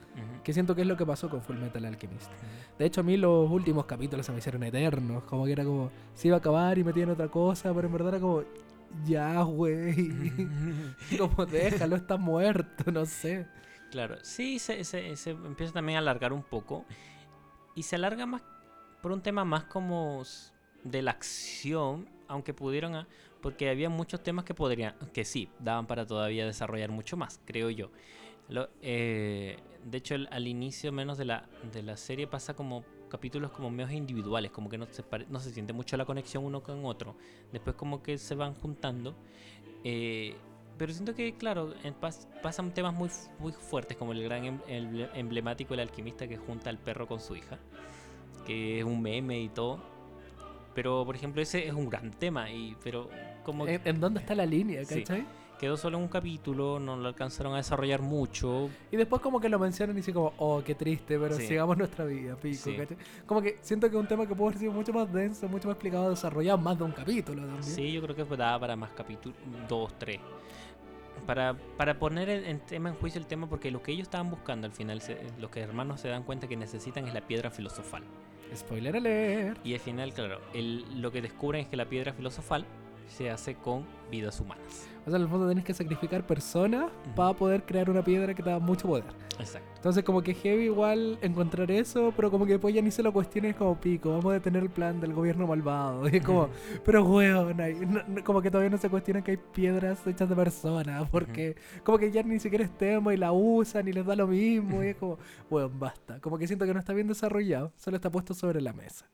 Que siento que es lo que pasó con Full Metal Alchemist. De hecho, a mí los últimos capítulos se me hicieron eternos. Como que era como, se iba a acabar y metían otra cosa, pero en verdad era como, ya, güey. como, déjalo, está muerto, no sé. Claro, sí, se, se- se empieza también a alargar un poco. Y se alarga más por un tema más como de la acción, aunque pudieron, a- porque había muchos temas que podrían, que sí, daban para todavía desarrollar mucho más, creo yo. Eh, de hecho, al inicio menos de la, de la serie pasa como capítulos como medios individuales, como que no se, no se siente mucho la conexión uno con otro. Después como que se van juntando. Eh, pero siento que, claro, pas- pasan temas muy, muy fuertes, como el gran em- emblemático El alquimista que junta al perro con su hija, que es un meme y todo. Pero, por ejemplo, ese es un gran tema, y pero como ¿En, en dónde está la línea, Sí. cachai? quedó solo en un capítulo, no lo alcanzaron a desarrollar mucho. Y después como que lo mencionan y dicen como, oh, qué triste, pero Sí. sigamos nuestra vida, pico, Sí. ¿cachai? Como que siento que es un tema que puede haber sido mucho más denso, mucho más explicado, desarrollado, más de un capítulo también. Sí, yo creo que daba para más capítulos, dos, tres. Para, para poner en, en tema en juicio el tema, porque lo que ellos estaban buscando al final, se- los que hermanos se dan cuenta que necesitan es la piedra filosofal. Spoiler alert. Y al final, claro, el- lo que descubren es que la piedra filosofal se hace con vidas humanas. O sea, en el fondo tenés que sacrificar personas para poder crear una piedra que te da mucho poder. Exacto. Entonces como que heavy igual encontrar eso, pero como que después ya ni se lo cuestiones como pico, vamos a detener el plan del gobierno malvado. Y es como, pero weón, hay- no- no- como que todavía no se cuestiona que hay piedras hechas de personas, porque como que ya ni siquiera es tema y la usan y les da lo mismo. Y es como, weón, basta. Como que siento que no está bien desarrollado, solo está puesto sobre la mesa.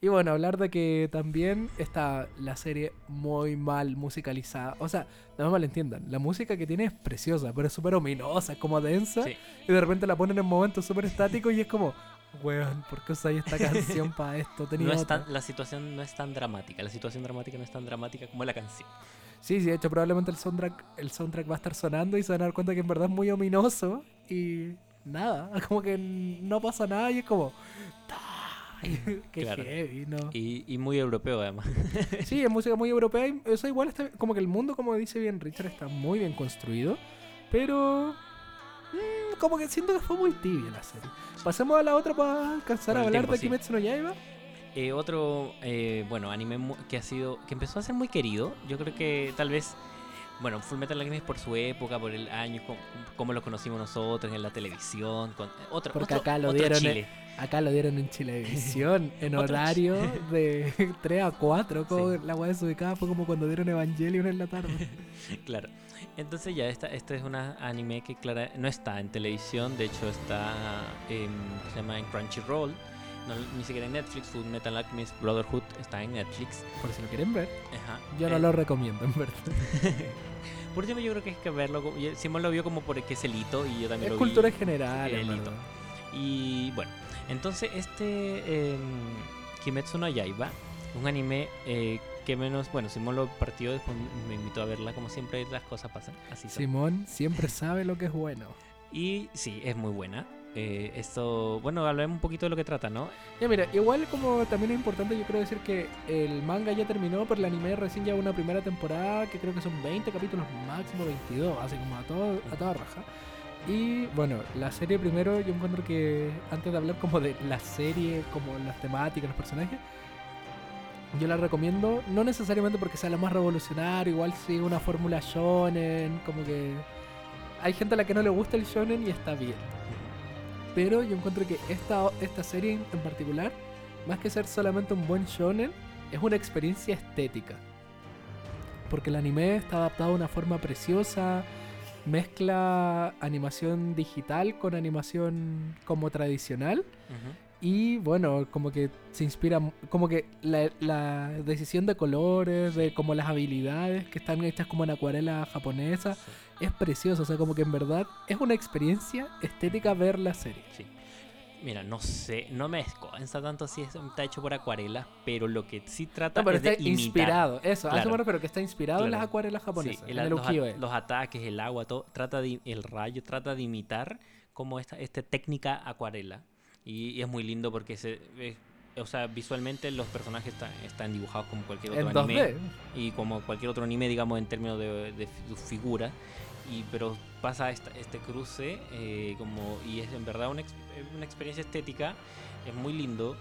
Y bueno, hablar de que también está la serie muy mal musicalizada. O sea, no me malentiendan, la música que tiene es preciosa, pero es súper ominosa, es como densa. Sí. Y de repente la ponen en momentos súper estáticos y es como, weón, ¿por qué usáis esta canción para esto? Tenía No es otra". tan- la situación no es tan dramática. La situación dramática no es tan dramática como la canción. Sí, sí, de hecho probablemente el soundtrack, el soundtrack va a estar sonando y se van a dar cuenta que en verdad es muy ominoso y nada, como que no pasa nada y es como... Qué Claro. heavy, ¿no? Y, y muy europeo además. Sí, es música muy europea y eso igual está como que el mundo, como dice bien Richard, está muy bien construido, pero mm, como que siento que fue muy tibia la serie. Pasemos a la otra para alcanzar Por a hablar tiempo, de sí. Kimetsu no Yaiba. Eh, otro, eh, bueno, anime que ha sido, que empezó a ser muy querido. Yo creo que tal vez, bueno, Full Metal Alchemist por su época, por el año, co- como, lo conocimos nosotros en la televisión, con otro, Porque otro- acá lo otro dieron Chile. Acá lo dieron en Chilevisión, en horario de 3 a 4, como Sí. la weá desubicada fue como cuando dieron Evangelion en la tarde. Claro. Entonces ya esta, este es un anime que clara, no está en televisión, de hecho está en, se llama en Crunchyroll, no, ni siquiera en Netflix, Full Metal Alchemist Brotherhood está en Netflix. Por si lo quieren ver, Ajá. yo no Eh, lo recomiendo, en verdad. Por último yo creo que es que verlo, Simón lo vio como porque es el hito y yo también Es lo vi. cultura general, el hito. Y bueno, entonces este em, Kimetsu no Yaiba, un anime eh, que menos, bueno, Simón lo partió, después me invitó a verla, como siempre las cosas pasan, así son. Simón siempre sabe lo que es bueno. Y sí, es muy buena. Eh, esto, bueno, hablemos un poquito de lo que trata, ¿no? Ya mira, igual como también es importante yo creo decir que el manga ya terminó, pero el anime recién lleva una primera temporada que creo que son 20 capítulos máximo 22, así como a, todo, a toda raja. Y bueno, la serie primero yo encuentro que antes de hablar como de la serie, como las temáticas, los personajes, yo la recomiendo, no necesariamente porque sea la más revolucionaria, igual sigue una fórmula shonen, como que hay gente a la que no le gusta el shonen y está bien. Pero yo encuentro que esta, esta serie en particular, más que ser solamente un buen shonen, es una experiencia estética. Porque el anime está adaptado de una forma preciosa, mezcla animación digital con animación como tradicional. Y bueno, como que se inspira, como que la, la decisión de colores, de como las habilidades que están hechas como en acuarela japonesa, Sí, es precioso. O sea, como que en verdad es una experiencia estética ver la serie. sí. Mira, no sé, no me desconsta tanto si es- está hecho por acuarelas, pero lo que sí trata No, pero es de está imitar. inspirado, eso, Claro. me refiero, que está inspirado en las acuarelas Sí, japonesas, el- en el los, ukiyo-e. los ataques, el agua, todo, trata de, el rayo trata de imitar como esta, esta técnica acuarela. Y, y es muy lindo porque se, o sea, visualmente los personajes están, están dibujados como cualquier En otro 2D. anime. Y como cualquier otro anime, digamos, en términos de, de fi- figura. Y, pero pasa esta- este cruce eh, como, y es en verdad una, una experiencia estética. Es muy lindo.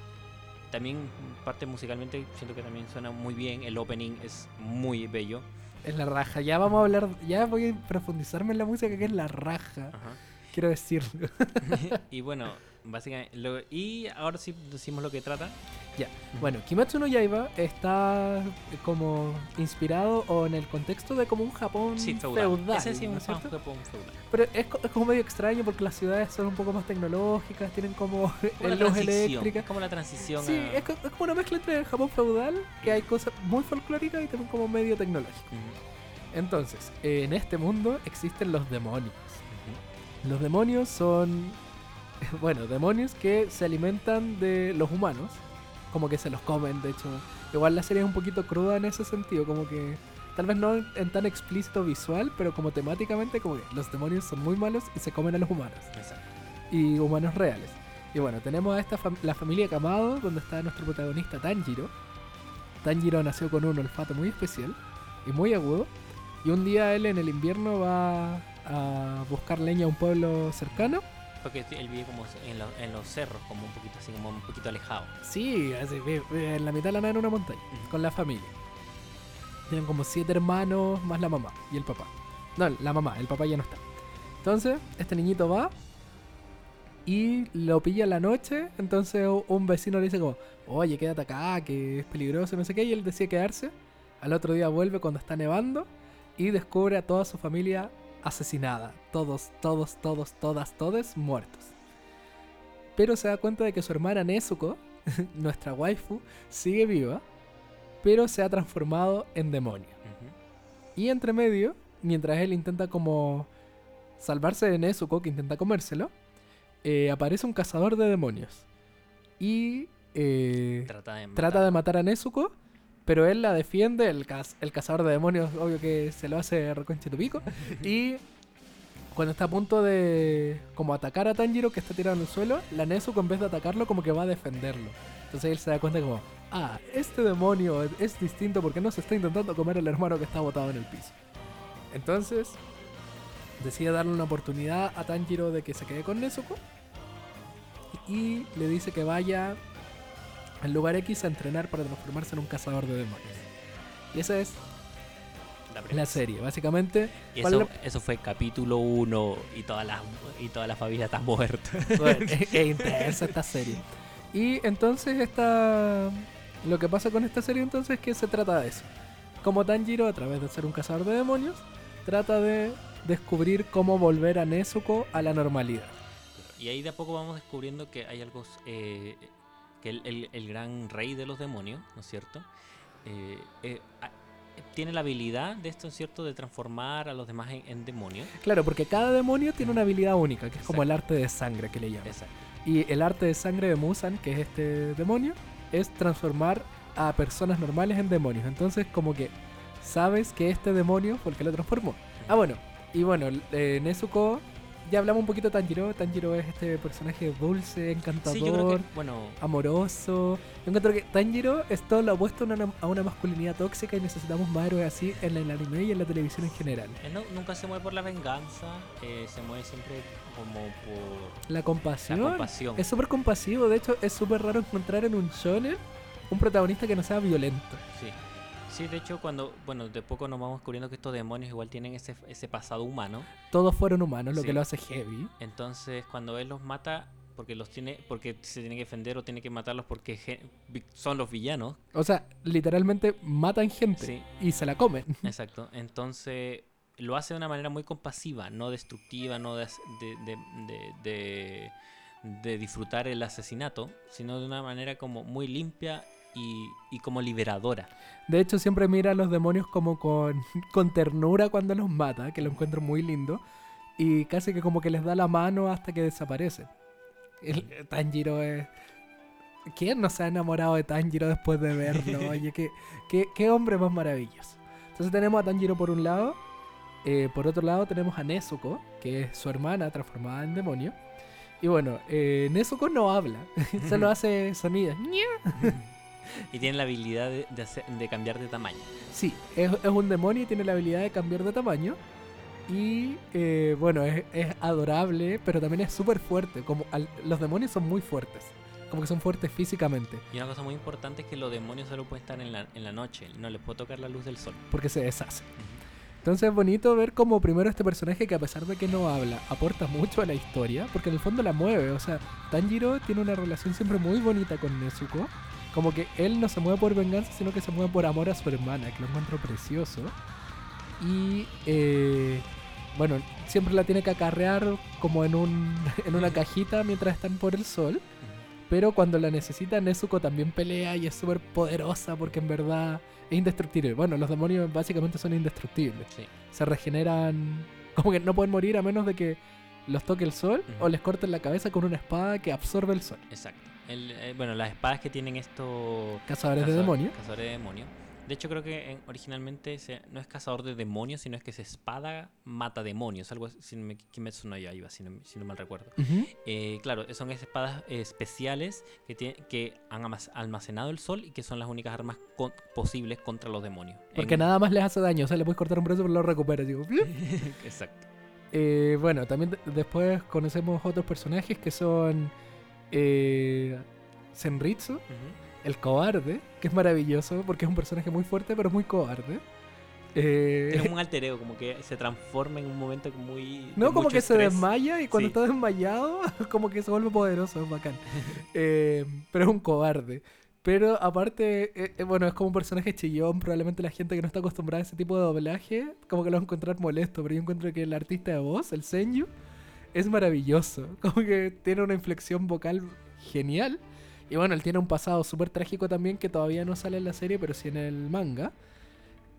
También parte musicalmente siento que también suena muy bien. El opening es muy bello. Es la raja. Ya vamos a hablar, ya voy a profundizarme en la música que es la raja. Ajá. Quiero decirlo. y bueno, básicamente. lo- y ahora sí decimos lo que trata. Ya. Bueno, Kimetsu no Yaiba está como inspirado o en el contexto de como un Japón Sí, feudal. Ese sí ¿no un? Japón feudal. Pero es, es como medio extraño porque las ciudades son un poco más tecnológicas, tienen como Como luz eléctrica. Es como la transición Sí, a- es, es como una mezcla entre el Japón feudal, que hay cosas muy folclóricas y también como medio tecnológico. Entonces, en este mundo existen los demonios. Los demonios son, bueno, demonios que se alimentan de los humanos, como que se los comen, de hecho. Igual la serie es un poquito cruda en ese sentido, como que tal vez no en tan explícito visual, pero como temáticamente, como que los demonios son muy malos y se comen a los humanos, Exacto. y humanos reales. Y bueno, tenemos a esta fam- la familia Kamado, donde está nuestro protagonista Tanjiro. Tanjiro nació con un olfato muy especial y muy agudo. Y un día él en el invierno va a buscar leña a un pueblo cercano. Porque él vive como en, lo- en los cerros, como un poquito así, como un poquito alejado. Sí, así, en la mitad de la nada en una montaña, con la familia. Tienen como siete hermanos más la mamá y el papá. No, la mamá, el papá ya no está. Entonces, este niñito va y lo pilla en la noche. Entonces un vecino le dice como, oye, quédate acá, que es peligroso, no sé qué. Y él decide quedarse. Al otro día vuelve cuando está nevando y descubre a toda su familia asesinada. Todos, todos, todos, todas, todos muertos. Pero se da cuenta de que su hermana Nezuko, nuestra waifu, sigue viva, pero se ha transformado en demonio. Y entre medio, mientras él intenta como salvarse de Nezuko, que intenta comérselo, eh, aparece un cazador de demonios. Y eh, Trata de trata de matar a Nezuko, pero él la defiende, el, caz- el cazador de demonios, obvio que se lo hace reconche tu pico. y cuando está a punto de como atacar a Tanjiro, que está tirado en el suelo, la Nezuko en vez de atacarlo como que va a defenderlo. Entonces él se da cuenta como, ah, este demonio es- distinto porque no se está intentando comer al hermano que está botado en el piso. Entonces decide darle una oportunidad a Tanjiro de que se quede con Nezuko y le dice que vaya al lugar X a entrenar para transformarse en un cazador de demonios. Y esa es La serie. Básicamente, Y ¿cuál eso, es eso fue capítulo 1 y toda la, y toda la familia está muerta. Bueno, es, es intensa esta serie. Y entonces esta... Lo que pasa con esta serie entonces es que se trata de eso. Como Tanjiro, a través de ser un cazador de demonios, trata de descubrir cómo volver a Nezuko a la normalidad. Y ahí de a poco vamos descubriendo que hay algo, eh, que el, el- el gran rey de los demonios, ¿no es cierto? Eh, eh, a- tiene la habilidad de esto, ¿no es cierto?, de transformar a los demás en, en demonios. Claro, porque cada demonio tiene una habilidad única, que es como el arte de sangre que le llaman. Exacto. Y el arte de sangre de Musan, que es este demonio, es transformar a personas normales en demonios. Entonces, como que sabes que este demonio fue el que lo transformó. Ah, bueno, y bueno, eh, Nezuko, ya hablamos un poquito de Tanjiro. Tanjiro es este personaje dulce, encantador, Sí, yo creo que, bueno, amoroso. Yo encuentro que Tanjiro es todo lo opuesto a una, a una masculinidad tóxica y necesitamos más héroes así en el anime y en la televisión en general. él no- nunca se mueve por la venganza, eh, se mueve siempre como por La compasión. la compasión. Es súper compasivo, de hecho es súper raro encontrar en un shonen un protagonista que no sea violento. Sí. Sí, de hecho, cuando, bueno, de poco nos vamos descubriendo que estos demonios igual tienen ese, ese pasado humano. Todos fueron humanos, lo Sí. que lo hace heavy. Entonces, cuando él los mata, porque los tiene, porque se tiene que defender o tiene que matarlos porque son los villanos. O sea, literalmente matan gente Sí, y se la comen. exacto. Entonces, lo hace de una manera muy compasiva, no destructiva, no de- de- de- de disfrutar el asesinato, sino de una manera como muy limpia y, y como liberadora. De hecho, siempre mira a los demonios como con, con ternura cuando los mata, que lo encuentro muy lindo. Y casi que como que les da la mano hasta que desaparecen. El, Tanjiro es... ¿Quién no se ha enamorado de Tanjiro después de verlo? Oye, qué, qué, qué hombre más maravilloso. Entonces tenemos a Tanjiro por un lado. eh, por otro lado tenemos a Nezuko, que es su hermana transformada en demonio. Y bueno, eh, Nezuko no habla, solo hace sonidos. y tiene la habilidad de, de hacer- de cambiar de tamaño. Sí, es, es un demonio y tiene la habilidad de cambiar de tamaño. Y eh, bueno, es, es adorable, pero también es súper fuerte. Como al- los demonios son muy fuertes, como que son fuertes físicamente, Y una cosa muy importante es que los demonios solo pueden estar en la, en la noche, no les puede tocar la luz del sol. porque se deshace. Entonces es bonito ver como primero este personaje que a pesar de que no habla, aporta mucho a la historia, porque en el fondo la mueve. O sea, Tanjiro tiene una relación siempre muy bonita con Nezuko. Como que él no se mueve por venganza, sino que se mueve por amor a su hermana, que lo encuentro precioso. Y eh, bueno, siempre la tiene que acarrear como en, un, en una cajita mientras están por el sol. Pero cuando la necesita, Nezuko también pelea y es súper poderosa porque en verdad es indestructible. Bueno, los demonios básicamente son indestructibles. Sí. Se regeneran, como que no pueden morir a menos de que los toque el sol o les corten la cabeza con una espada que absorbe el sol. Exacto. El, eh, bueno, las espadas que tienen estos Cazadores de demonios. Cazadores de demonios. De hecho, creo que en- originalmente se- no es cazador de demonios, sino es que es espada mata demonios. Algo si no me, Kimetsu no Yaiba, si no, si no mal recuerdo. Eh, claro, son espadas eh, especiales que, tie- que han almacenado el sol y que son las únicas armas con- posibles contra los demonios. Porque En- nada más les hace daño. O sea, le puedes cortar un brazo pero lo recupera. Digo. Exacto. Eh, bueno, también de- después conocemos otros personajes que son eh, Senritsu, el cobarde, que es maravilloso porque es un personaje muy fuerte pero muy cobarde. Eh, Es como un alter ego, como que se transforma en un momento muy. No, como que se desmaya y cuando Sí. está desmayado, como que se vuelve poderoso, es bacán. Eh, pero es un cobarde. Pero aparte, eh, eh, bueno, es como un personaje chillón. Probablemente la gente que no está acostumbrada a ese tipo de doblaje, como que lo va a encontrar molesto. Pero yo encuentro que el artista de voz, el Senju, es maravilloso. Como que tiene una inflexión vocal genial. Y bueno, él tiene un pasado súper trágico también que todavía no sale en la serie, pero sí en el manga.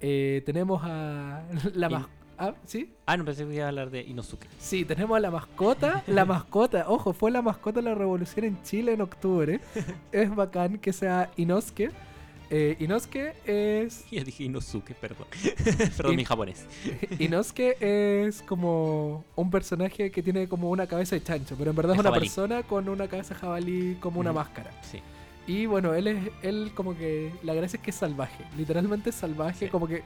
Eh, tenemos a la más... Ah, ¿sí? Ah, no pensé que iba a hablar de Inosuke. Sí, tenemos a la mascota. La mascota, ojo, fue la mascota de la revolución en Chile en octubre. Es bacán que sea Inosuke. Eh, Inosuke es. Ya dije Inosuke, perdón. perdón, In- mi japonés. Inosuke es como un personaje que tiene como una cabeza de chancho, pero en verdad es una jabalí. persona con una cabeza jabalí como una máscara. Sí. Y bueno, él es. Él como que. La gracia es que es salvaje. Literalmente es salvaje, Sí. como que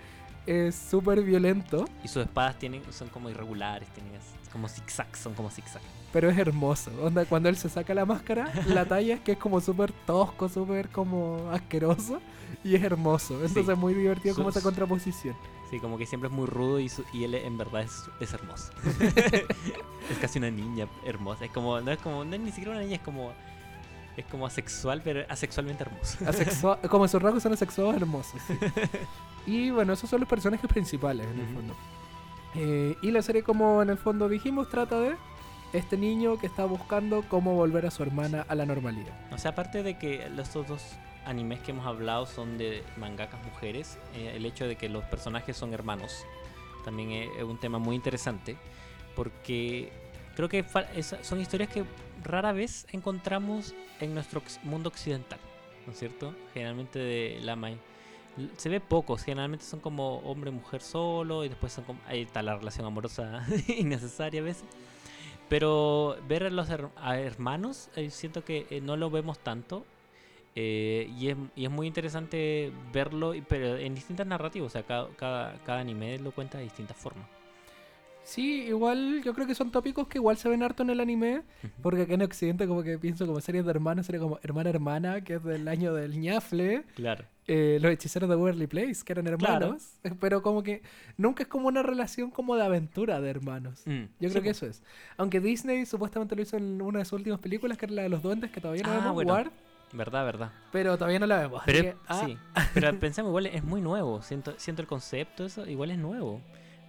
es súper violento. Y sus espadas tienen, son como irregulares, tienen as- como zigzag, son como zigzag. Pero es hermoso. Onda, cuando él se saca la máscara, la talla es que es como súper tosco, súper como asqueroso. Y es hermoso. Entonces Sí. es muy divertido como esa contraposición. Sí, como que siempre es muy rudo y, su- y él en verdad es, es hermoso. es casi una niña hermosa. Es como, no es como, no es ni siquiera una niña, es como, es como asexual, pero asexualmente hermoso. Asexua- como sus rasgos son asexuados hermosos. sí. Y bueno, esos son los personajes principales en el fondo. Eh, y la serie, como en el fondo dijimos, trata de este niño que está buscando cómo volver a su hermana a la normalidad. O sea, aparte de que los dos animes que hemos hablado son de mangakas mujeres, eh, el hecho de que los personajes son hermanos también es, un tema muy interesante porque creo que son historias que rara vez encontramos en nuestro mundo occidental, ¿no es cierto? Generalmente de la ma- l- se ve pocos, generalmente son como hombre-mujer solo y después son como, ahí está la relación amorosa innecesaria a veces. Pero ver a los hermanos, eh, siento que eh, no lo vemos tanto. eh, y, es, y es muy interesante verlo, pero en distintas narrativas. O sea, cada, cada, cada anime lo cuenta de distintas formas. Sí, igual yo creo que son tópicos que igual se ven harto en el anime. Porque acá en Occidente como que pienso como series de hermanos, sería como Hermana Hermana, que es del año del ñafle. Claro. eh, los hechiceros de Waverly Place, que eran hermanos. Pero como que nunca es como una relación como de aventura de hermanos. Mm, Yo sí, creo que eso es. Aunque Disney supuestamente lo hizo en una de sus últimas películas, que era la de los duendes, que todavía no Ah, vemos, bueno. Verdad, verdad. pero todavía no la vemos. Pero, que, ah, sí. Pero pensemos, igual es muy nuevo. Siento, siento el concepto, eso igual es nuevo.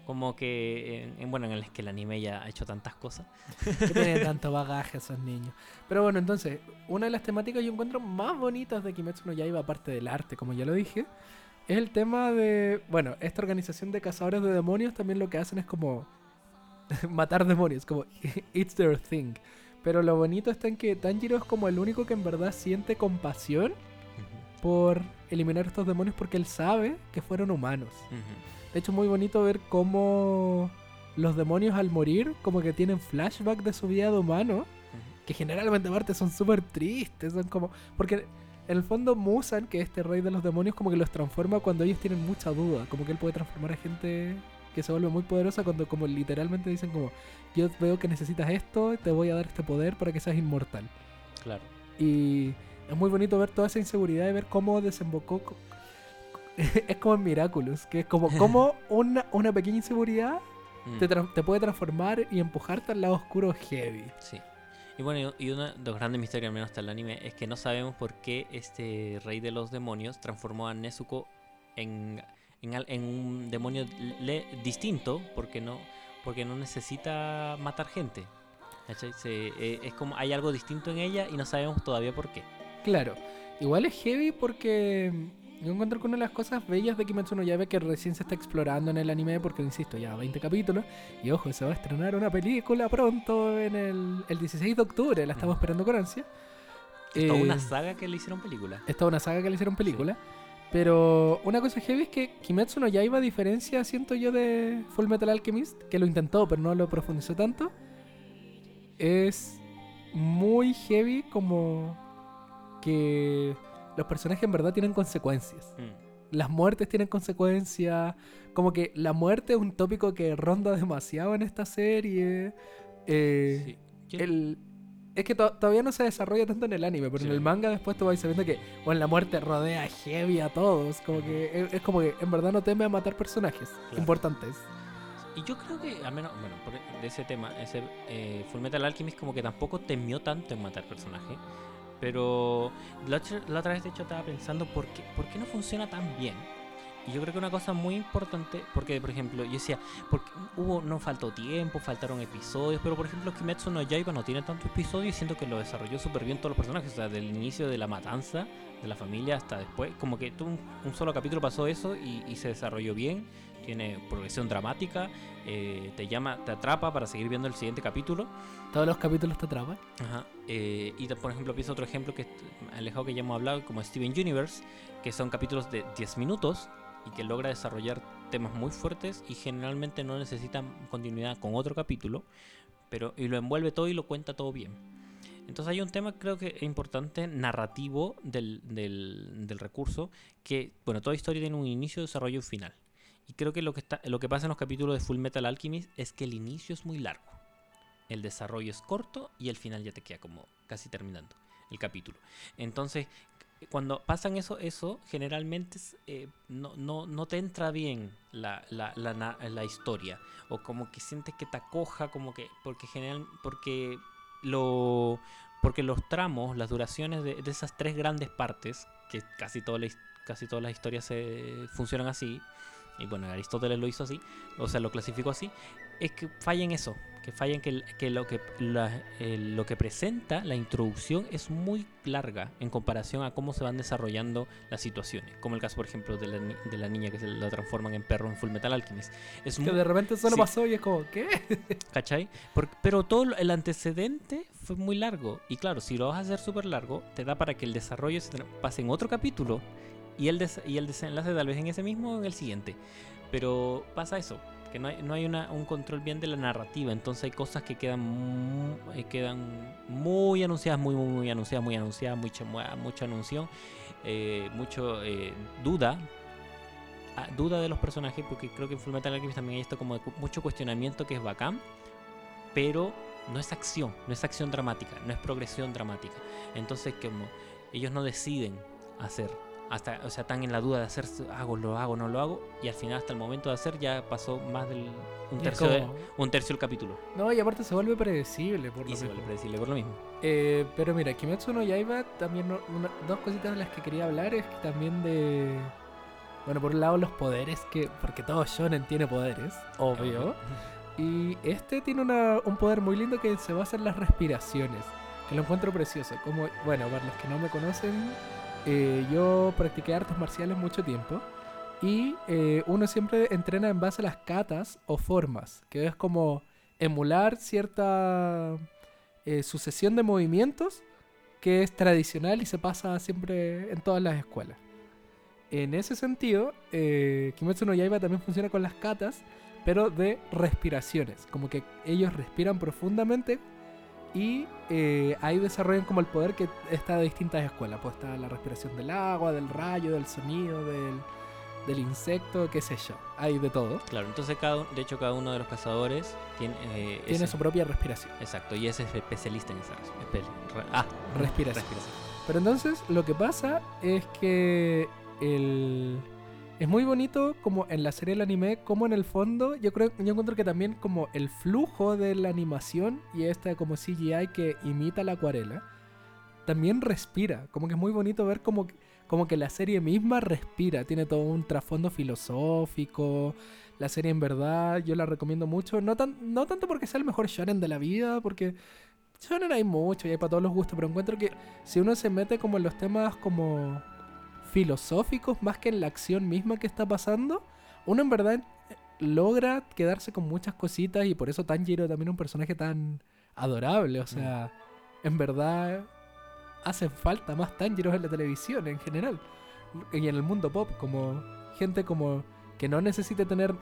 Como que, en, en- bueno, en el que el anime ya ha hecho tantas cosas. que tienen tanto bagaje esos niños. Pero bueno, entonces, una de las temáticas yo encuentro más bonitas de Kimetsu no Yaiba, aparte del arte, como ya lo dije, es el tema de, bueno, esta organización de cazadores de demonios también lo que hacen es como matar demonios, como it's their thing. Pero lo bonito está en que Tanjiro es como el único que en verdad siente compasión por eliminar estos demonios porque él sabe que fueron humanos. De hecho, es muy bonito ver cómo los demonios al morir como que tienen flashback de su vida de humano, que generalmente aparte son súper tristes, son como... Porque en el fondo Musan, que es este rey de los demonios, como que los transforma cuando ellos tienen mucha duda, como que él puede transformar a gente que se vuelve muy poderosa cuando como literalmente dicen como yo veo que necesitas esto, te voy a dar este poder para que seas inmortal. Claro. Y es muy bonito ver toda esa inseguridad y ver cómo desembocó. es como en Miraculous, que es como, como una, una pequeña inseguridad Mm, te, te puede transformar y empujarte al lado oscuro heavy. Sí. Y bueno, y uno de los grandes misterios, al menos hasta el anime, es que no sabemos por qué este rey de los demonios transformó a Nezuko en, en, un demonio le- distinto, porque no, porque no necesita matar gente. Eh, es como hay algo distinto en ella y no sabemos todavía por qué. Claro, igual es heavy porque yo encuentro que una de las cosas bellas de Kimetsu no Yaiba que recién se está explorando en el anime, porque insisto, ya 20 capítulos, y ojo, se va a estrenar una película pronto en el, el 16 de octubre, la estamos esperando con ansia. Es toda Eh, una saga que le hicieron película. Es toda una saga que le hicieron película. Pero una cosa heavy es que Kimetsu no Yaiba, a diferencia, siento yo, de Full Metal Alchemist, que lo intentó, pero no lo profundizó tanto, es muy heavy como que los personajes en verdad tienen consecuencias. Mm. Las muertes tienen consecuencias. Como que la muerte es un tópico que ronda demasiado en esta serie. Eh, Sí. El- es que to- todavía no se desarrolla tanto en el anime, pero Sí. en el manga después tú vas sabiendo que bueno, la muerte rodea heavy a todos. Como que es, es como que en verdad no teme a matar personajes Claro. importantes. Y yo creo que, al menos, bueno, e- de ese tema, ese eh, Full Metal Alchemist como que tampoco temió tanto en matar personajes. Pero la la otra vez, de hecho, estaba pensando por qué, por qué no funciona tan bien. Y yo creo que una cosa muy importante, porque por ejemplo, yo decía, hubo, no faltó tiempo, faltaron episodios, pero por ejemplo, Kimetsu no Yaiba no tiene tantos episodios y siento que lo desarrolló súper bien todos los personajes, o sea, del inicio de la matanza de la familia hasta después, como que un, un solo capítulo pasó eso y, y se desarrolló bien, tiene progresión dramática, eh, te llama, te atrapa para seguir viendo el siguiente capítulo. Todos los capítulos te atrapan. Ajá. eh, y por ejemplo, pienso otro ejemplo que alejado que ya hemos hablado, como Steven Universe, que son capítulos de 10 minutos y que logra desarrollar temas muy fuertes y generalmente no necesitan continuidad con otro capítulo, pero y lo envuelve todo y lo cuenta todo bien. Entonces hay un tema creo que es importante narrativo del, del, recurso, que bueno, toda historia tiene un inicio, desarrollo y final. Y creo que lo que, está, lo que pasa en los capítulos de Full Metal Alchemist es que el inicio es muy largo el desarrollo es corto y el final ya te queda como casi terminando el capítulo. Entonces, cuando pasan eso, eso generalmente eh, no, no, no te entra bien la, la, la historia. O como que sientes que te acoja, como que. Porque general, porque lo. Porque los tramos, las duraciones de, de esas tres grandes partes, que casi, toda la casi todas las historias se funcionan así, y bueno, Aristóteles lo hizo así, o sea, lo clasificó así, es que falla en eso, que falla en que, que lo que la- el- lo que presenta la introducción es muy larga en comparación a cómo se van desarrollando las situaciones, como el caso por ejemplo de la, ni- de la niña que se la transforman en perro en Full Metal Alchemist. Es Que muy, de repente solo sí. pasó y es como, ¿qué? ¿Cachai? Pero todo lo- el antecedente fue muy largo. Y claro, si lo vas a hacer súper largo, te da para que el desarrollo se pase en otro capítulo y el, des- y el desenlace tal vez en ese mismo o en el siguiente. Pero pasa eso, que no hay, no hay un control bien de la narrativa. Entonces hay cosas que quedan, mu- eh, quedan muy anunciadas, muy, muy, muy anunciadas, muy anunciadas, mucha, mu- mucha anunción, eh, mucho eh, duda. ah, duda de los personajes, porque creo que en Full Metal Alchemist también hay esto como de mucho cuestionamiento que es bacán, pero no es acción, no es acción dramática, no es progresión dramática. Entonces, ellos no deciden hacer, hasta, o sea, están en la duda de hacer, hago, lo hago, no lo hago, y al final, hasta el momento de hacer, ya pasó más del un tercio, de- un tercio del capítulo. No, y aparte se vuelve predecible por Y lo se mismo. vuelve predecible por lo mismo. Eh, pero mira, Kimetsu no Yaiba, también no- una- dos cositas de las que quería hablar es que también de... Bueno, por un lado los poderes, que porque todo shonen tiene poderes, obvio. Y este tiene una- un poder muy lindo que se basa en las respiraciones, que lo encuentro precioso. Como, bueno, para los que no me conocen, eh, yo practiqué artes marciales mucho tiempo. Y eh, uno siempre entrena en base a las katas o formas, que es como emular cierta eh, sucesión de movimientos que es tradicional y se pasa siempre en todas las escuelas. En ese sentido, Kimetsu no Yaiba también funciona con las katas, pero de respiraciones. Como que ellos respiran profundamente y eh, ahí desarrollan como el poder que está de distintas escuelas. Pues está la respiración del agua, del rayo, del sonido, del, del insecto, qué sé yo. Hay de todo. Claro, entonces cada, de hecho cada uno de los cazadores tiene, eh, Tiene ese- su propia respiración. Exacto, y ese es especialista en esa espe- re- ah, Respiración. respiración. Pero entonces lo que pasa es que el... es muy bonito como en la serie del anime, como en el fondo, yo creo, yo encuentro que también como el flujo de la animación y esta como CGI que imita la acuarela, también respira. Como que es muy bonito ver como, como que la serie misma respira, tiene todo un trasfondo filosófico. La serie en verdad yo la recomiendo mucho, no, tan, no tanto porque sea el mejor shonen de la vida, porque shonen hay mucho y hay para todos los gustos, pero encuentro que si uno se mete como en los temas como filosóficos más que en la acción misma que está pasando, uno en verdad eh, logra quedarse con muchas cositas y por eso Tanjiro también es un personaje tan adorable, o sea, en verdad hacen falta más Tanjiros en la televisión en general y en el mundo pop, como gente como que no necesite tener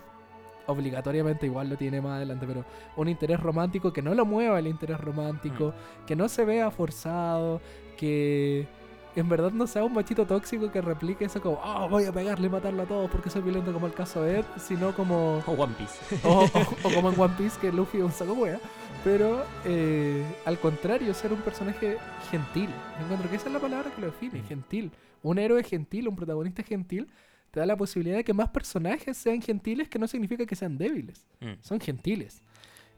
obligatoriamente igual lo tiene más adelante, pero un interés romántico que no lo mueva el interés romántico, que no se vea forzado, que en verdad no sea un machito tóxico que replique eso como, oh, voy a pegarle y matarlo a todos porque soy violento como el caso de Ed, sino como, O One Piece. o, o- o como en One Piece que Luffy es un saco wea. Pero eh, al contrario, ser un personaje gentil. Yo encuentro que esa es la palabra que lo define, Mm. gentil. Un héroe gentil, un protagonista gentil, te da la posibilidad de que más personajes sean gentiles, que no significa que sean débiles Mm. son gentiles.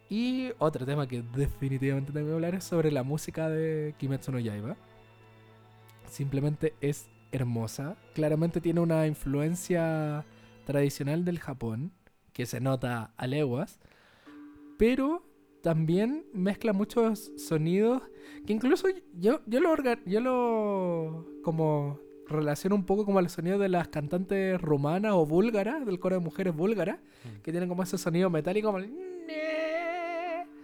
Y otro tema que definitivamente tengo que hablar es sobre la música de Kimetsu no Yaiba. Simplemente es hermosa. Claramente tiene una influencia tradicional del Japón, que se nota a leguas. Pero también mezcla muchos sonidos que incluso yo, yo lo yo lo como relaciono un poco como al sonido de las cantantes rumanas o búlgaras, del coro de mujeres búlgaras, Mm. que tienen como ese sonido metálico como el...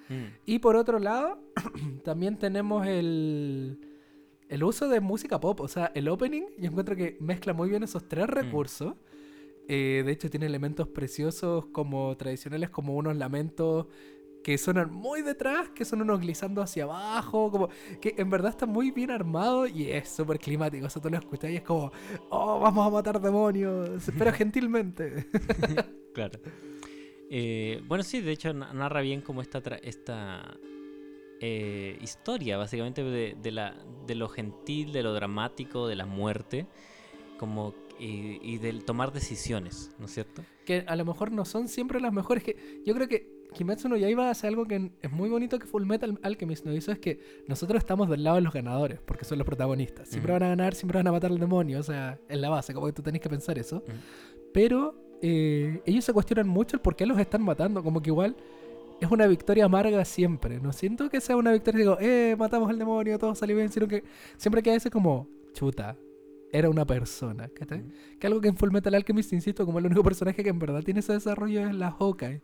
Mm. Y por otro lado, también tenemos el, el uso de música pop. O sea, el opening, yo encuentro que mezcla muy bien esos tres recursos. Eh, de hecho, tiene elementos preciosos como tradicionales, como unos lamentos que suenan muy detrás, que son unos glissando hacia abajo, como que en verdad está muy bien armado y es súper climático. O sea, tú lo escuchas y es como, oh, vamos a matar demonios, pero gentilmente. Claro. Eh, bueno, sí, de hecho na- narra bien como esta, tra- esta eh, historia, básicamente, de, de la, de lo gentil, de lo dramático, de la muerte, como y, y del tomar decisiones, ¿no es cierto? que a lo mejor no son siempre las mejores. Que yo creo que Kimetsu no Yaiba hace algo que es muy bonito que Full Metal Alchemist nos hizo, es que nosotros estamos del lado de los ganadores, porque son los protagonistas. Siempre Ujú. van a ganar, siempre van a matar al demonio, o sea, en la base, como que tú tenés que pensar eso. Ujú. Pero eh, ellos se cuestionan mucho el por qué los están matando, como que igual es una victoria amarga siempre. No siento que sea una victoria, digo, eh, matamos al demonio, todo salió bien, sino que siempre queda ese como, chuta, era una persona, ¿cachai? Ujú. Que algo que en Full Metal Alchemist, insisto, como el único personaje que en verdad tiene ese desarrollo es la Hawkeye.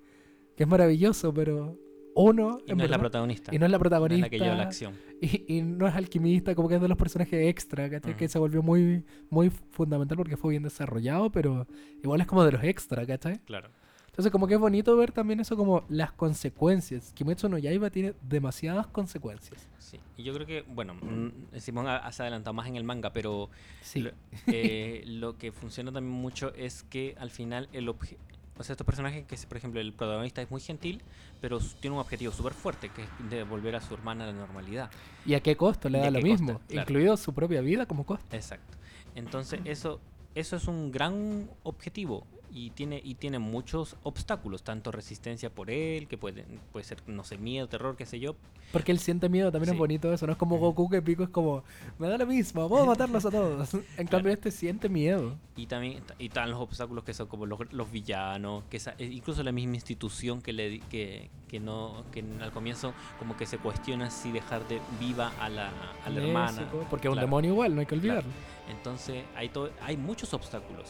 Que es maravilloso, pero uno. Y no es la protagonista. y no es la no es protagonista. la que lleva la acción. y, y no es alquimista, como que es de los personajes extra, ¿cachai? Que se volvió muy, muy fundamental porque fue bien desarrollado, pero igual es como de los extra, ¿cachai? Claro. Entonces, como que es bonito ver también eso como las consecuencias. Kimetsu no Yaiba tiene demasiadas consecuencias. Sí. Y yo creo que, bueno, mm, Simón ha- se ha adelantado más en el manga, pero Sí. Lo, eh, lo que funciona también mucho es que al final el obje- o sea, estos personajes que, por ejemplo, el protagonista es muy gentil, pero tiene un objetivo súper fuerte, que es devolver a su hermana a la normalidad. ¿Y a qué costo? Le ¿Y a da lo mismo, Claro. incluido su propia vida como costo. Exacto. Entonces, eso, eso es un gran objetivo y tiene, y tiene muchos obstáculos, tanto resistencia por él, que puede, puede ser, no sé, miedo, terror, qué sé yo. Porque él siente miedo, también Sí. es bonito eso. No es como Goku que Pico es como, me da lo mismo, puedo matarlos a todos. En cambio, este siente miedo. Y también y están los obstáculos que son como los, los villanos, que esa- e incluso la misma institución que le que, que no que al comienzo como que se cuestiona si dejar de viva a la, a la hermana. Porque es un Claro. demonio igual, no hay que Claro. olvidarlo. Entonces hay hay muchos obstáculos.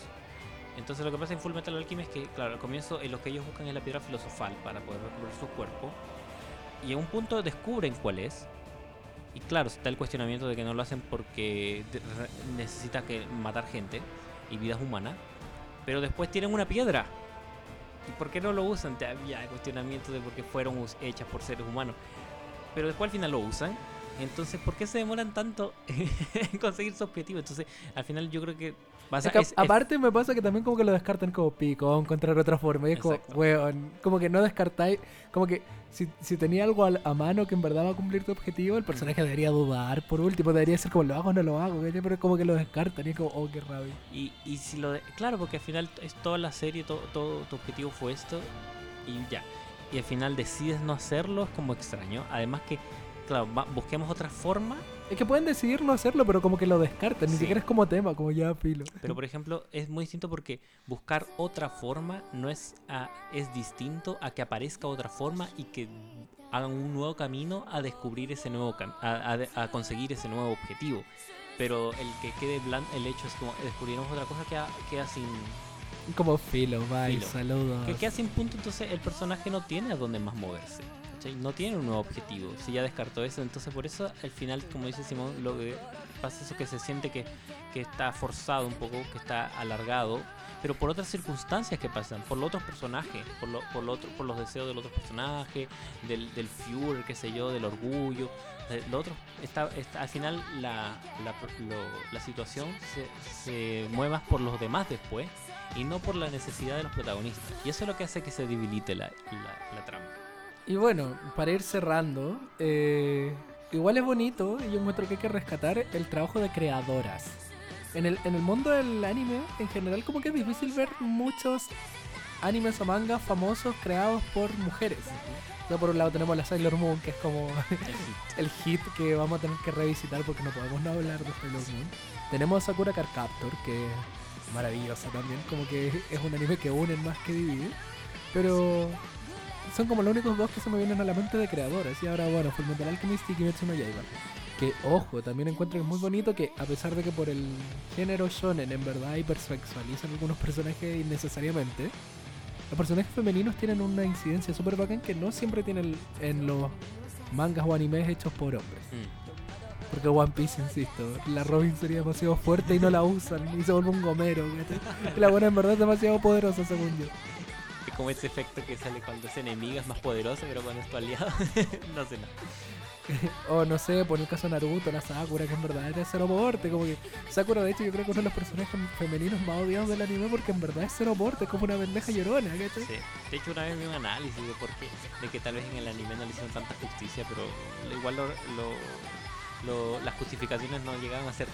Entonces lo que pasa en Full Metal Alchemist es que claro, al comienzo eh, lo que ellos buscan es la piedra filosofal para poder recubrir su cuerpo y en un punto descubren cuál es. Y claro, está el cuestionamiento de que no lo hacen porque necesita que matar gente y vidas humanas, pero después tienen una piedra ¿Y por qué no lo usan? Había cuestionamientos de por qué fueron hechas por seres humanos. Pero después al final lo usan. Entonces, ¿por qué se demoran tanto en conseguir su objetivo? Entonces, al final yo creo que pasa Es que es- es- aparte me pasa que también como que lo descartan como pico, a encontrar otra forma. Y es como, weón, como que no descartáis, como que si, si tenía algo al- a, mano que en verdad va a cumplir tu objetivo, el personaje debería dudar. Por último, debería ser como, lo hago o no lo hago, ¿cachai? pero como que lo descartan y es como, oh, qué rabia. Y, y si lo de- claro, porque al final es toda la serie, todo, todo tu objetivo fue esto y ya. Y al final decides no hacerlo, es como extraño. Además que, claro, va- busquemos otra forma, Es que pueden decidir no hacerlo, pero como que lo descartan, ni Sí. siquiera es como tema, como ya filo. pero por ejemplo es muy distinto porque buscar otra forma no es, a- es distinto a que aparezca otra forma y que hagan un nuevo camino a descubrir ese nuevo a, a conseguir ese nuevo objetivo. Pero el que quede blanco, el hecho es como descubrimos otra cosa queda, queda sin, Como filo, bye, Filo. saludos. que queda sin punto, entonces el personaje no tiene a dónde más moverse. No tiene un nuevo objetivo. Si ya descartó eso, entonces por eso al final, como dice Simón, lo que pasa es que se siente que, que está forzado un poco, que está alargado, pero por otras circunstancias que pasan, por los otros personajes, por, lo, por, lo otro, por los deseos del otro personaje, del, del Führer, qué sé yo, del orgullo. eh, Lo otro está, al final la, la, situación se, se mueve más por los demás después y no por la necesidad de los protagonistas. Y eso es lo que hace que se debilite la- la trama. Y bueno, para ir cerrando, eh, igual es bonito y yo encuentro que hay que rescatar el trabajo de creadoras. En el, en el mundo del anime, en general, como que es difícil ver muchos animes o mangas famosos creados por mujeres. O sea, por un lado tenemos la Sailor Moon, que es como el hit que vamos a tener que revisitar porque no podemos no hablar de Sailor Moon. Tenemos Sakura Card Captor, que es maravillosa también, como que es un anime que une más que divide. Pero son como los únicos dos que se me vienen a la mente de creadoras. Y ahora, bueno, Fullmetal Alchemist y Kimetsu no Yaiba. Que, ojo, también encuentro que es muy bonito que, a pesar de que por el género shonen en verdad hipersexualizan algunos personajes innecesariamente, los personajes femeninos tienen una incidencia súper bacán que no siempre tienen en los mangas o animes hechos por hombres. Mm. Porque One Piece, insisto, la Robin sería demasiado fuerte y no la usan y se vuelve un gomero. la buena en verdad es demasiado poderosa, según yo. Es como ese efecto que sale cuando es enemiga, es más poderosa, pero cuando es tu aliado, no sé nada. O no sé, por el caso de Naruto, la Sakura, que en verdad era cero porte. Como que Sakura, de hecho, yo creo que es uno de los personajes femeninos más odiados del anime porque en verdad es cero porte, es como una pendeja llorona, ¿cachai? Sí. De hecho, una vez vi un análisis de por qué, de que tal vez en el anime no le hicieron tanta justicia, pero igual lo, lo- lo- las justificaciones no llegaban a ser,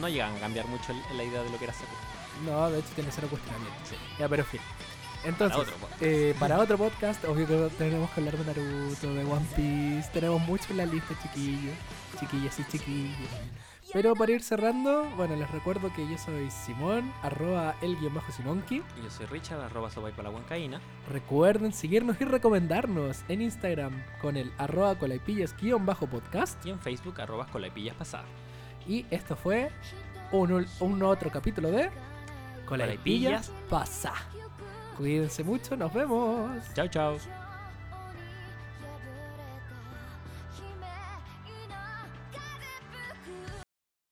no llegaban a cambiar mucho la idea de lo que era Sakura. No, de hecho tiene cero cuestionamiento. Sí. Ya, pero en fin. Entonces, Para otro podcast. eh, para otro podcast, obvio que tenemos que hablar de Naruto, de One Piece, tenemos mucho en la lista, chiquillos, chiquillas y chiquillos. Pero para ir cerrando, bueno, les recuerdo que yo soy Simón, arroba el guion bajo Simonki. Y Yo soy Richard, arroba soy para la huancaína. Recuerden seguirnos y recomendarnos en Instagram con el arroba colaipillas guion bajo podcast. Y en Facebook, arroba colapillas pasadas. Y esto fue un, un otro capítulo de Colaipillas pasa. Cuídense mucho, nos vemos. Chao, chao.